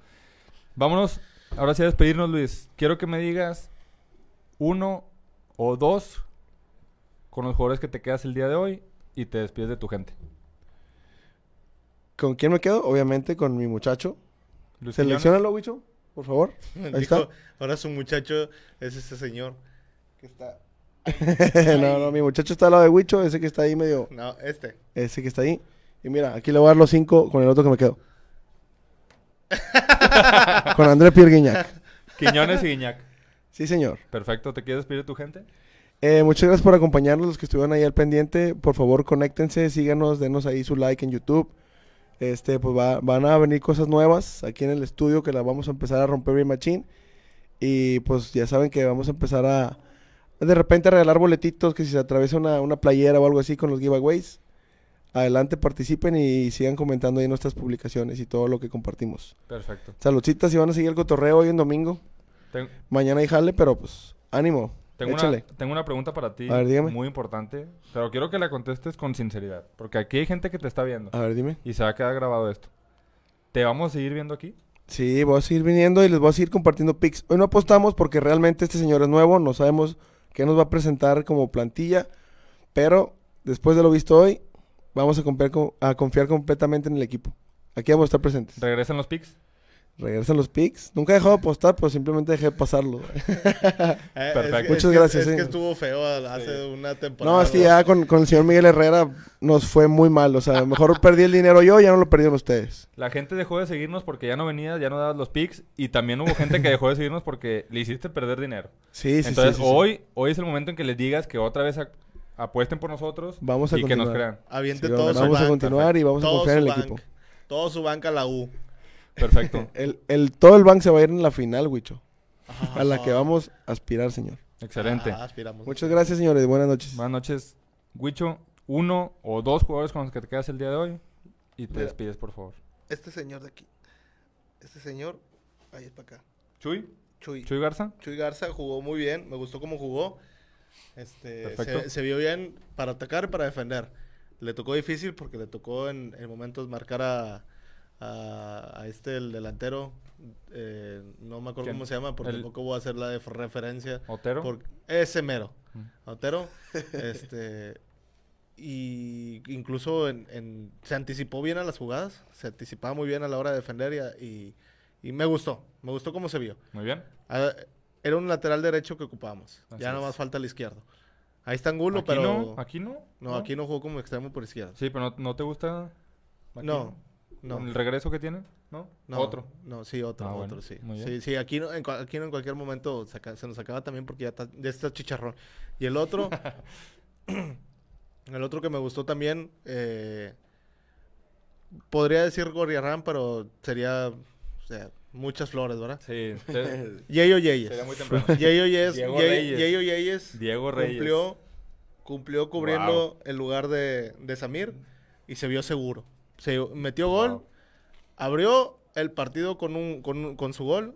[SPEAKER 1] Vámonos, ahora sí a despedirnos, Luis. Quiero que me digas uno o dos con los jugadores que te quedas el día de hoy y te despides de tu gente.
[SPEAKER 2] ¿Con quién me quedo? Obviamente con mi muchacho.
[SPEAKER 1] Luis.
[SPEAKER 2] Seleccionalo, Wicho, por favor. Ahí
[SPEAKER 3] Dijo,
[SPEAKER 2] está.
[SPEAKER 3] ahora su muchacho es este señor. Que está.
[SPEAKER 2] no, no, mi muchacho está al lado de Wicho, ese que está ahí medio...
[SPEAKER 3] No, este.
[SPEAKER 2] Ese que está ahí. Y mira, aquí le voy a dar los cinco con el otro que me quedo. con André Pierre Guignac.
[SPEAKER 1] Quiñones y Guiñac.
[SPEAKER 2] Sí, señor.
[SPEAKER 1] Perfecto. ¿Te quieres despedir de tu gente?
[SPEAKER 2] Eh, muchas gracias por acompañarnos, los que estuvieron ahí al pendiente. Por favor, conéctense, síganos, denos ahí su like en YouTube. Este, pues va- van a venir cosas nuevas aquí en el estudio que las vamos a empezar a romper bien machín. Y pues ya saben que vamos a empezar a de repente a regalar boletitos, que si se atraviesa una, una playera o algo así con los giveaways. Adelante, participen y sigan comentando ahí nuestras publicaciones y todo lo que compartimos.
[SPEAKER 1] Perfecto.
[SPEAKER 2] Saludcitas y van a seguir el cotorreo hoy en domingo.
[SPEAKER 1] Ten-
[SPEAKER 2] Mañana hay jale, pero pues ánimo.
[SPEAKER 1] tengo,
[SPEAKER 2] échale.
[SPEAKER 1] una, tengo una pregunta para ti.
[SPEAKER 2] A ver, dígame.
[SPEAKER 1] Muy importante. Pero quiero que la contestes con sinceridad. Porque aquí hay gente que te está viendo.
[SPEAKER 2] A ver, dime.
[SPEAKER 1] Y se va a quedar grabado esto. ¿Te vamos a seguir viendo aquí?
[SPEAKER 2] Sí, voy a seguir viniendo y les voy a seguir compartiendo pics. Hoy no apostamos porque realmente este señor es nuevo, no sabemos qué nos va a presentar como plantilla, pero después de lo visto hoy, vamos a confiar, co- a confiar completamente en el equipo. Aquí vamos a estar presentes.
[SPEAKER 1] ¿Regresan los pics?
[SPEAKER 2] Regresan los pics. Nunca he dejado de apostar, pero simplemente dejé de pasarlo.
[SPEAKER 3] Eh, es
[SPEAKER 1] Perfecto.
[SPEAKER 3] que-
[SPEAKER 2] Muchas
[SPEAKER 3] es que-
[SPEAKER 2] gracias,
[SPEAKER 3] Es
[SPEAKER 2] sí.
[SPEAKER 3] que estuvo feo hace una temporada.
[SPEAKER 2] No, es que ya con, con el señor Miguel Herrera nos fue muy mal. O sea, mejor perdí el dinero yo, ya no lo perdieron ustedes.
[SPEAKER 1] La gente dejó de seguirnos porque ya no venías, ya no dabas los pics. Y también hubo gente que dejó de seguirnos porque le hiciste perder dinero.
[SPEAKER 2] Sí, sí,
[SPEAKER 1] Entonces,
[SPEAKER 2] sí, sí, sí.
[SPEAKER 1] hoy, hoy es el momento en que les digas que otra vez apuesten por nosotros
[SPEAKER 2] Vamos a
[SPEAKER 1] y que nos crean.
[SPEAKER 3] Aviente
[SPEAKER 2] Sí,
[SPEAKER 3] todo
[SPEAKER 2] vamos
[SPEAKER 3] su
[SPEAKER 2] vamos a continuar y vamos a
[SPEAKER 3] todo
[SPEAKER 2] confiar en
[SPEAKER 3] su
[SPEAKER 2] el
[SPEAKER 3] bank,
[SPEAKER 2] equipo.
[SPEAKER 3] Todo su banca a la U.
[SPEAKER 1] Perfecto.
[SPEAKER 2] El, el, todo el bank se va a ir en la final, Wicho. A la que vamos a aspirar, señor.
[SPEAKER 1] Excelente.
[SPEAKER 3] Ah, aspiramos.
[SPEAKER 2] Muchas gracias, señores. Buenas noches.
[SPEAKER 1] Buenas noches, Huicho. Uno o dos jugadores con los que te quedas el día de hoy. Y te
[SPEAKER 3] Mira.
[SPEAKER 1] despides, por favor.
[SPEAKER 3] Este señor de aquí. Este señor. Ahí es para acá.
[SPEAKER 1] Chuy.
[SPEAKER 3] Chuy.
[SPEAKER 1] Chuy Garza.
[SPEAKER 3] Chuy Garza jugó muy bien, me gustó cómo jugó. Este, se, se vio bien para atacar y para defender. Le tocó difícil porque le tocó en, en momentos marcar a, a, a este, el delantero. eh, no me acuerdo
[SPEAKER 1] ¿Quién?
[SPEAKER 3] cómo se llama, porque
[SPEAKER 1] El-
[SPEAKER 3] tampoco voy a hacer la de referencia.
[SPEAKER 1] Otero.
[SPEAKER 3] Por, ese mero.
[SPEAKER 1] Mm.
[SPEAKER 3] Otero. este, y incluso en, en- se anticipó bien a las jugadas. Se anticipaba muy bien a la hora de defender y, a- y, y me gustó. Me gustó cómo se vio.
[SPEAKER 1] Muy bien.
[SPEAKER 3] Ah, Era un lateral derecho que ocupábamos.
[SPEAKER 1] Así
[SPEAKER 3] ya
[SPEAKER 1] es.
[SPEAKER 3] nomás falta el izquierdo. Ahí está Angulo,
[SPEAKER 1] aquí
[SPEAKER 3] pero.
[SPEAKER 1] no. Aquí no.
[SPEAKER 3] No, aquí no jugó como extremo por izquierda.
[SPEAKER 1] Sí, pero no, ¿no te gusta. aquí
[SPEAKER 3] No, no.
[SPEAKER 1] ¿El regreso que tiene? ¿No?
[SPEAKER 3] No,
[SPEAKER 1] Otro.
[SPEAKER 3] No, sí, otro,
[SPEAKER 1] Ah, bueno,
[SPEAKER 3] otro, sí. Sí, sí, aquí no, en, aquí no en cualquier momento se, nos acaba también porque ya está, ya está chicharrón. Y el otro, el otro que me gustó también, eh, podría decir Gorriarán, pero sería, o sea, muchas flores, ¿verdad?
[SPEAKER 1] Sí.
[SPEAKER 3] Yeyo Yeyes.
[SPEAKER 1] sería muy temprano.
[SPEAKER 3] Yeyo Yeyes,
[SPEAKER 1] Diego
[SPEAKER 3] Ye-
[SPEAKER 1] Reyes.
[SPEAKER 3] Yeyo Yeyes
[SPEAKER 1] Diego Reyes.
[SPEAKER 3] cumplió, cumplió cubriendo el lugar de, de Samir y se vio seguro. Se metió gol,
[SPEAKER 1] Wow.
[SPEAKER 3] abrió el partido con, un, con, un- con su gol.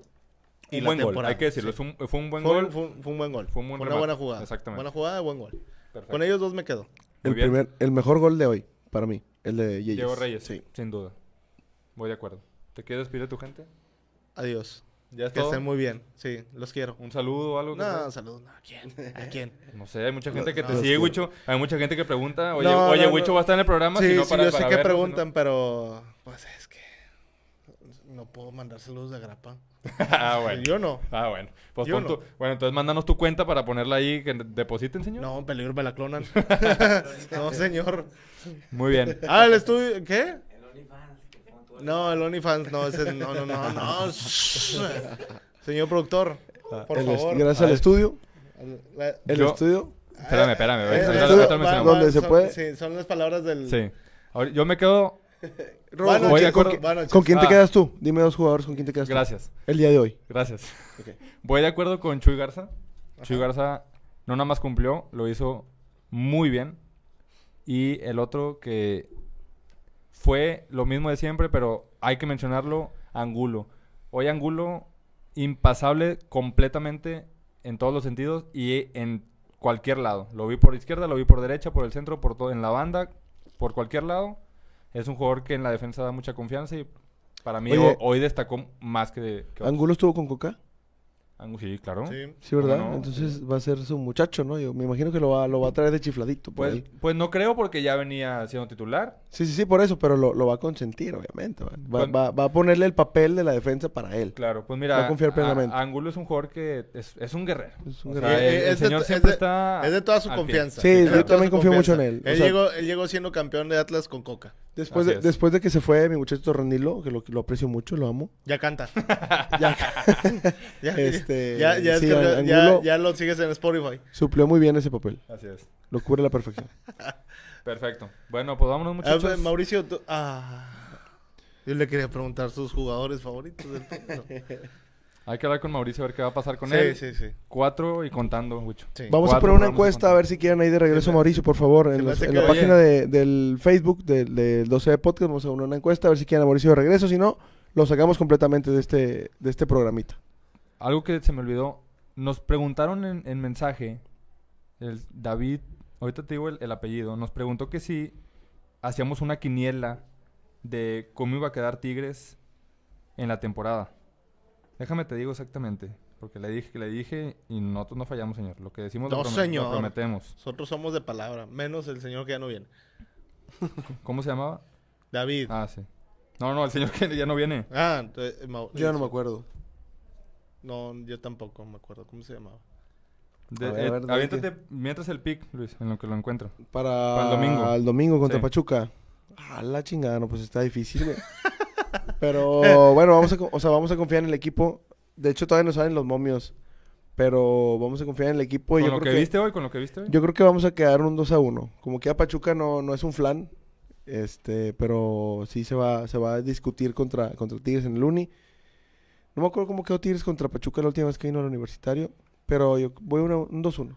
[SPEAKER 3] Y
[SPEAKER 1] Un
[SPEAKER 3] la
[SPEAKER 1] buen gol,
[SPEAKER 3] temporada,
[SPEAKER 1] hay que decirlo.
[SPEAKER 3] sí.
[SPEAKER 1] Fue, un, fue un buen
[SPEAKER 3] Fue,
[SPEAKER 1] gol.
[SPEAKER 3] fue un- fue un buen gol.
[SPEAKER 1] Fue un buen
[SPEAKER 3] una
[SPEAKER 1] remate.
[SPEAKER 3] buena jugada.
[SPEAKER 1] Exactamente.
[SPEAKER 3] Buena jugada, buen gol.
[SPEAKER 1] Perfecto.
[SPEAKER 3] Con ellos dos me quedo.
[SPEAKER 2] El, primer, el mejor gol de hoy, para mí, el de Yeyes.
[SPEAKER 1] Diego Reyes.
[SPEAKER 2] Sí.
[SPEAKER 1] Sin duda. Voy de acuerdo. ¿Te quieres despedir de tu gente?
[SPEAKER 3] Adiós.
[SPEAKER 1] Ya es
[SPEAKER 3] Que estén muy bien. Sí, los quiero.
[SPEAKER 1] ¿Un saludo o algo? que
[SPEAKER 3] No,
[SPEAKER 1] sea?
[SPEAKER 3] saludos. No, ¿A quién? ¿A quién?
[SPEAKER 1] No sé, hay mucha gente que te sigue. Wicho. Hay mucha gente que pregunta, oye, oye,
[SPEAKER 3] no.
[SPEAKER 1] va a estar en el programa,
[SPEAKER 3] Sí,
[SPEAKER 1] si no
[SPEAKER 3] sí,
[SPEAKER 1] para,
[SPEAKER 3] yo sé
[SPEAKER 1] para
[SPEAKER 3] que
[SPEAKER 1] verlo, si no-
[SPEAKER 3] preguntan, pero pues es que no puedo mandar saludos de grapa.
[SPEAKER 1] ah, bueno.
[SPEAKER 3] Yo no.
[SPEAKER 1] Ah, bueno. Pues
[SPEAKER 3] Yo
[SPEAKER 1] pon
[SPEAKER 3] no.
[SPEAKER 1] tu- Bueno, entonces mándanos tu cuenta para ponerla ahí que depositen, señor.
[SPEAKER 3] No, peligro me la clonan. no, señor.
[SPEAKER 1] Muy bien.
[SPEAKER 3] Ah, el estudio. ¿Qué? No, el OnlyFans, no, ese, no, no, no, no. Señor productor, por
[SPEAKER 2] El est-
[SPEAKER 3] favor.
[SPEAKER 2] gracias al estudio.
[SPEAKER 3] La-
[SPEAKER 2] El
[SPEAKER 1] Yo-
[SPEAKER 2] estudio.
[SPEAKER 1] Espérame, espérame.
[SPEAKER 3] Eh, eh,
[SPEAKER 2] estudio-
[SPEAKER 3] va-
[SPEAKER 2] se
[SPEAKER 3] son-
[SPEAKER 2] puede.
[SPEAKER 3] Sí, son las palabras del.
[SPEAKER 1] Sí. Ahora, yo me quedo. Voy acuerdo.
[SPEAKER 3] con- noches.
[SPEAKER 2] ¿Con quién te
[SPEAKER 1] Ah.
[SPEAKER 2] quedas tú? Dime dos jugadores con quién te quedas tú.
[SPEAKER 1] Gracias.
[SPEAKER 2] El día de hoy.
[SPEAKER 1] Gracias. Voy de acuerdo con Chuy Garza. Chuy Garza no nada más cumplió, lo hizo muy bien. Y el otro que fue lo mismo de siempre, pero hay que mencionarlo, Angulo. Hoy Angulo, impasable completamente en todos los sentidos y en cualquier lado. Lo vi por izquierda, lo vi por derecha, por el centro, por todo, en la banda, por cualquier lado. Es un jugador que en la defensa da mucha confianza y para mí
[SPEAKER 2] Oye.
[SPEAKER 1] hoy destacó más que, de, que.
[SPEAKER 2] ¿Angulo estuvo con Coca?
[SPEAKER 1] Angu- sí, claro.
[SPEAKER 3] Sí.
[SPEAKER 2] Sí, ¿verdad? Entonces va a ser su muchacho, ¿no? Yo me imagino que lo va, lo va a traer de chifladito. Por
[SPEAKER 1] Pues,
[SPEAKER 2] ahí.
[SPEAKER 1] pues no creo porque ya venía siendo titular.
[SPEAKER 2] Sí, sí, sí, por eso, pero lo, lo va a consentir, obviamente. Va, va,
[SPEAKER 1] Bueno.
[SPEAKER 2] va- va a ponerle el papel de la defensa para él.
[SPEAKER 1] Claro, pues mira,
[SPEAKER 2] Va a confiar
[SPEAKER 1] a-
[SPEAKER 2] plenamente.
[SPEAKER 1] Angulo es un jugador que es, es un guerrero.
[SPEAKER 2] Es un
[SPEAKER 1] O sea,
[SPEAKER 2] guerrero.
[SPEAKER 1] el,
[SPEAKER 3] Eh,
[SPEAKER 1] el
[SPEAKER 3] es de-
[SPEAKER 1] señor
[SPEAKER 3] es
[SPEAKER 1] siempre
[SPEAKER 3] de-
[SPEAKER 1] está...
[SPEAKER 3] Es de toda su confianza.
[SPEAKER 2] Sí,
[SPEAKER 3] de
[SPEAKER 2] yo también confío mucho en él. O
[SPEAKER 3] Él,
[SPEAKER 2] sea-
[SPEAKER 3] llegó, él llegó siendo campeón de Atlas con Coca.
[SPEAKER 2] Después de,
[SPEAKER 1] es.
[SPEAKER 2] después de que se fue mi muchacho Torrenilo, que lo, lo aprecio mucho, lo amo.
[SPEAKER 3] Ya canta.
[SPEAKER 2] Ya
[SPEAKER 3] Ya,
[SPEAKER 2] Este,
[SPEAKER 3] ya, ya,
[SPEAKER 2] sí,
[SPEAKER 3] ya-
[SPEAKER 2] Angulo-
[SPEAKER 3] ya lo sigues en Spotify.
[SPEAKER 2] suplió muy bien ese papel.
[SPEAKER 1] Así es.
[SPEAKER 2] Lo cubre a la perfección.
[SPEAKER 1] Perfecto. Bueno, pues vámonos
[SPEAKER 3] Ah,
[SPEAKER 1] muchachos.
[SPEAKER 3] Mauricio, tú- ah, yo le quería preguntar sus jugadores favoritos del.
[SPEAKER 1] Hay que hablar con Mauricio a ver qué va a pasar con
[SPEAKER 3] Sí,
[SPEAKER 1] él.
[SPEAKER 3] sí, sí.
[SPEAKER 1] Cuatro y contando,
[SPEAKER 3] sí.
[SPEAKER 2] Vamos a poner una encuesta
[SPEAKER 1] de
[SPEAKER 2] a ver si quieren ahí de regreso
[SPEAKER 3] me-
[SPEAKER 2] Mauricio, por favor, en, los- la
[SPEAKER 3] oye.
[SPEAKER 2] página de- del Facebook del, del 12 de podcast. Vamos a poner una encuesta a ver si quieren a Mauricio de regreso. Si no, lo sacamos completamente de este, de este programita.
[SPEAKER 1] Algo que se me olvidó. Nos preguntaron en, en mensaje, el David, ahorita te digo el, el apellido, nos preguntó que si hacíamos una quiniela de cómo iba a quedar Tigres en la temporada. Déjame te digo exactamente, porque le dije que le dije y nosotros no fallamos, señor. Lo que decimos lo,
[SPEAKER 3] No,
[SPEAKER 1] lo prometemos.
[SPEAKER 3] Nosotros somos de palabra, menos el señor que ya no viene.
[SPEAKER 1] ¿Cómo se llamaba?
[SPEAKER 3] David.
[SPEAKER 1] Ah, sí. No, no, el señor que ya no viene.
[SPEAKER 3] Ah, entonces,
[SPEAKER 2] Yo ya no me acuerdo.
[SPEAKER 3] No, yo tampoco me acuerdo. ¿Cómo se llamaba?
[SPEAKER 1] De-
[SPEAKER 2] A ver, a
[SPEAKER 1] eh,
[SPEAKER 2] ver,
[SPEAKER 1] aviéntate mientras el pick, Luis, en lo que lo encuentro.
[SPEAKER 2] Para,
[SPEAKER 1] Para el domingo.
[SPEAKER 2] el domingo contra
[SPEAKER 1] Sí.
[SPEAKER 2] Pachuca. Ah, la chingada, no, pues está difícil, güey. Pero bueno, vamos a, o sea, vamos a confiar en el equipo. De hecho, todavía no saben los momios. Pero vamos a confiar en el equipo. y
[SPEAKER 1] con
[SPEAKER 2] yo
[SPEAKER 1] lo
[SPEAKER 2] creo que,
[SPEAKER 1] viste hoy, con lo que viste hoy.
[SPEAKER 2] Yo creo que vamos a quedar un 2 a 1. Como que a Pachuca no, no es un flan. Este, pero sí se va, se va a discutir contra, contra Tigres en el Uni. No me acuerdo cómo quedó Tigres contra Pachuca la última vez que vino al universitario. Pero yo voy una- un 2-1.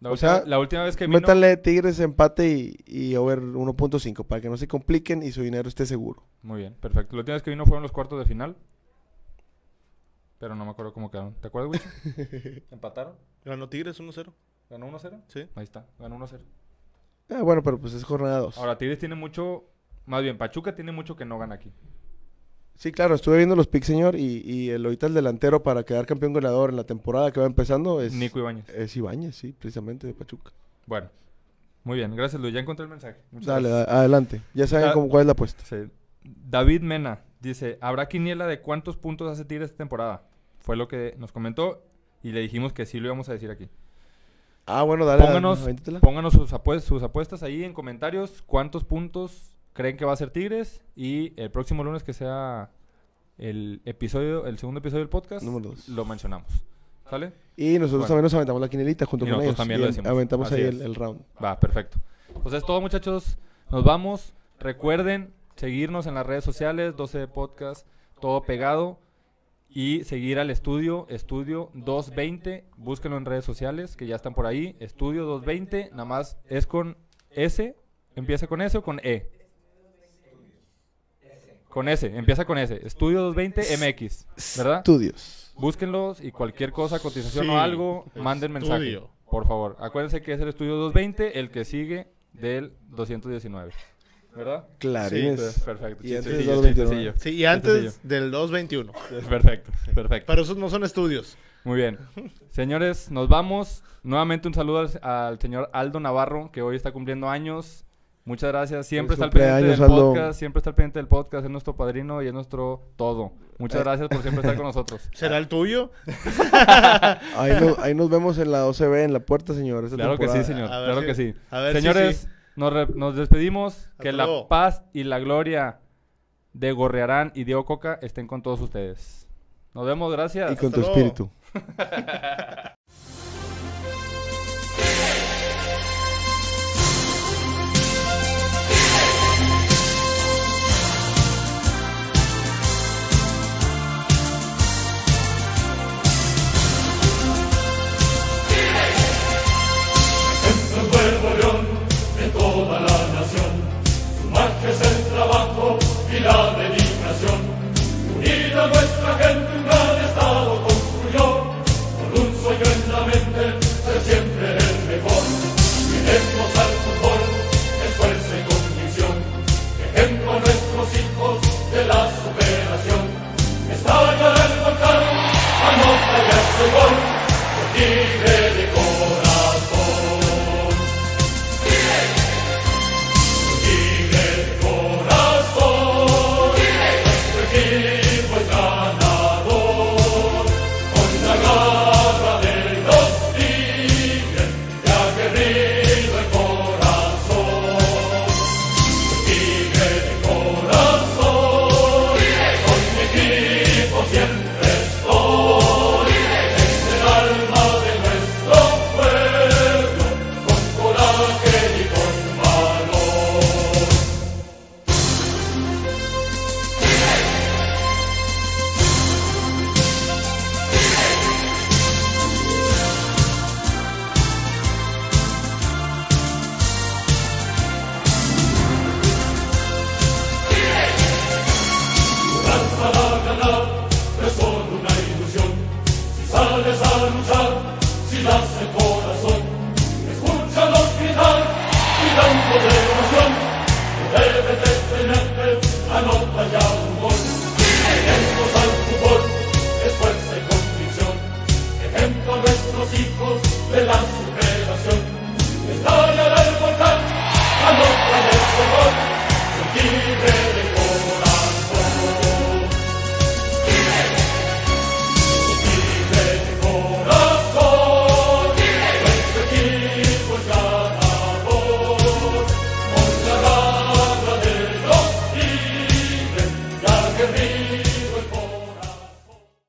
[SPEAKER 1] La,
[SPEAKER 2] o
[SPEAKER 1] última,
[SPEAKER 2] sea,
[SPEAKER 1] la última vez que vino...
[SPEAKER 2] Métanle Tigres empate y, y over 1.5 para que no se compliquen y su dinero esté seguro.
[SPEAKER 1] Muy bien, perfecto. La última vez que vino fueron los cuartos de final. Pero no me acuerdo cómo quedaron. ¿Te acuerdas, Wicho? ¿Empataron?
[SPEAKER 3] Ganó Tigres 1-0.
[SPEAKER 1] ¿Ganó 1-0?
[SPEAKER 3] Sí.
[SPEAKER 1] Ahí está, ganó 1-0.
[SPEAKER 2] Ah, bueno, pero pues es jornada 2.
[SPEAKER 1] Ahora, Tigres tiene mucho... Más bien, Pachuca tiene mucho que no gana aquí.
[SPEAKER 2] Sí, claro, estuve viendo los picks, señor, y, y el ahorita el delantero para quedar campeón goleador en la temporada que va empezando es,
[SPEAKER 1] Nico Ibáñez.
[SPEAKER 2] es Ibáñez, sí, precisamente de Pachuca.
[SPEAKER 1] Bueno, muy bien. Gracias, Luis. Ya encontré el mensaje. Muchas
[SPEAKER 2] Dale,
[SPEAKER 1] gracias.
[SPEAKER 2] adelante. Ya saben cómo, cuál es la apuesta.
[SPEAKER 1] Sí. David Mena dice, ¿habrá quiniela de cuántos puntos hace Tigres esta temporada? Fue lo que nos comentó y le dijimos que sí lo íbamos a decir aquí.
[SPEAKER 2] Ah, bueno, dale.
[SPEAKER 1] Pónganos, sus, sus apuestas ahí en comentarios. ¿Cuántos puntos creen que va a ser Tigres? Y el próximo lunes que sea el episodio, el segundo episodio del podcast,
[SPEAKER 2] Número dos.
[SPEAKER 1] lo mencionamos. ¿Sale?
[SPEAKER 2] Y nosotros
[SPEAKER 1] Bueno.
[SPEAKER 2] también nos aventamos la quinelita junto
[SPEAKER 1] Y
[SPEAKER 2] con ellos.
[SPEAKER 1] también
[SPEAKER 2] y
[SPEAKER 1] lo decimos.
[SPEAKER 2] aventamos
[SPEAKER 1] Así
[SPEAKER 2] ahí el, el round.
[SPEAKER 1] Va, perfecto. Pues es todo, muchachos. Nos vamos. Recuerden seguirnos en las redes sociales, 12 Podcast, todo pegado. Y seguir al estudio, estudio 220. Búsquenlo en redes sociales, que ya están por ahí. Estudio 220, nada más es con S. ¿Empieza con S o con E? Con S, empieza con S. Estudio 220 MX, ¿verdad?
[SPEAKER 2] Estudios.
[SPEAKER 1] Búsquenlos y cualquier cosa, cotización
[SPEAKER 3] Sí,
[SPEAKER 1] o algo, manden mensaje.
[SPEAKER 3] estudio.
[SPEAKER 1] Por favor, acuérdense que es el estudio 220, el que sigue del 219. ¿Verdad?
[SPEAKER 2] Clarines.
[SPEAKER 1] Sí, perfecto.
[SPEAKER 2] Y
[SPEAKER 1] Sí,
[SPEAKER 2] antes
[SPEAKER 1] sencillo,
[SPEAKER 2] del
[SPEAKER 1] sí,
[SPEAKER 2] 229.
[SPEAKER 1] sencillo.
[SPEAKER 3] Sí, y antes del 2.21.
[SPEAKER 1] Perfecto, perfecto.
[SPEAKER 3] Pero esos no son estudios.
[SPEAKER 1] Muy bien. Señores, nos vamos. Nuevamente un saludo al, al señor Aldo Navarro, que hoy está cumpliendo años. Muchas gracias. Siempre está al pendiente del
[SPEAKER 2] Aldo.
[SPEAKER 1] podcast. Siempre está al pendiente del podcast. Es nuestro padrino y es nuestro todo. Muchas
[SPEAKER 2] Eh.
[SPEAKER 1] gracias por siempre estar con nosotros.
[SPEAKER 3] ¿Será el tuyo?
[SPEAKER 2] Ahí, nos, ahí nos vemos en la OCB, en la puerta, señor. esta
[SPEAKER 1] Claro que sí, señor. Claro
[SPEAKER 3] si-
[SPEAKER 1] que sí.
[SPEAKER 3] a ver si
[SPEAKER 1] Señores,
[SPEAKER 3] sí.
[SPEAKER 1] Nos, re- nos despedimos. Que la paz y la gloria de Gorrearán y Diego Coca estén con todos ustedes. Nos vemos, gracias.
[SPEAKER 2] Y con
[SPEAKER 3] Hasta
[SPEAKER 2] tu
[SPEAKER 3] luego.
[SPEAKER 2] espíritu. nuestra gente.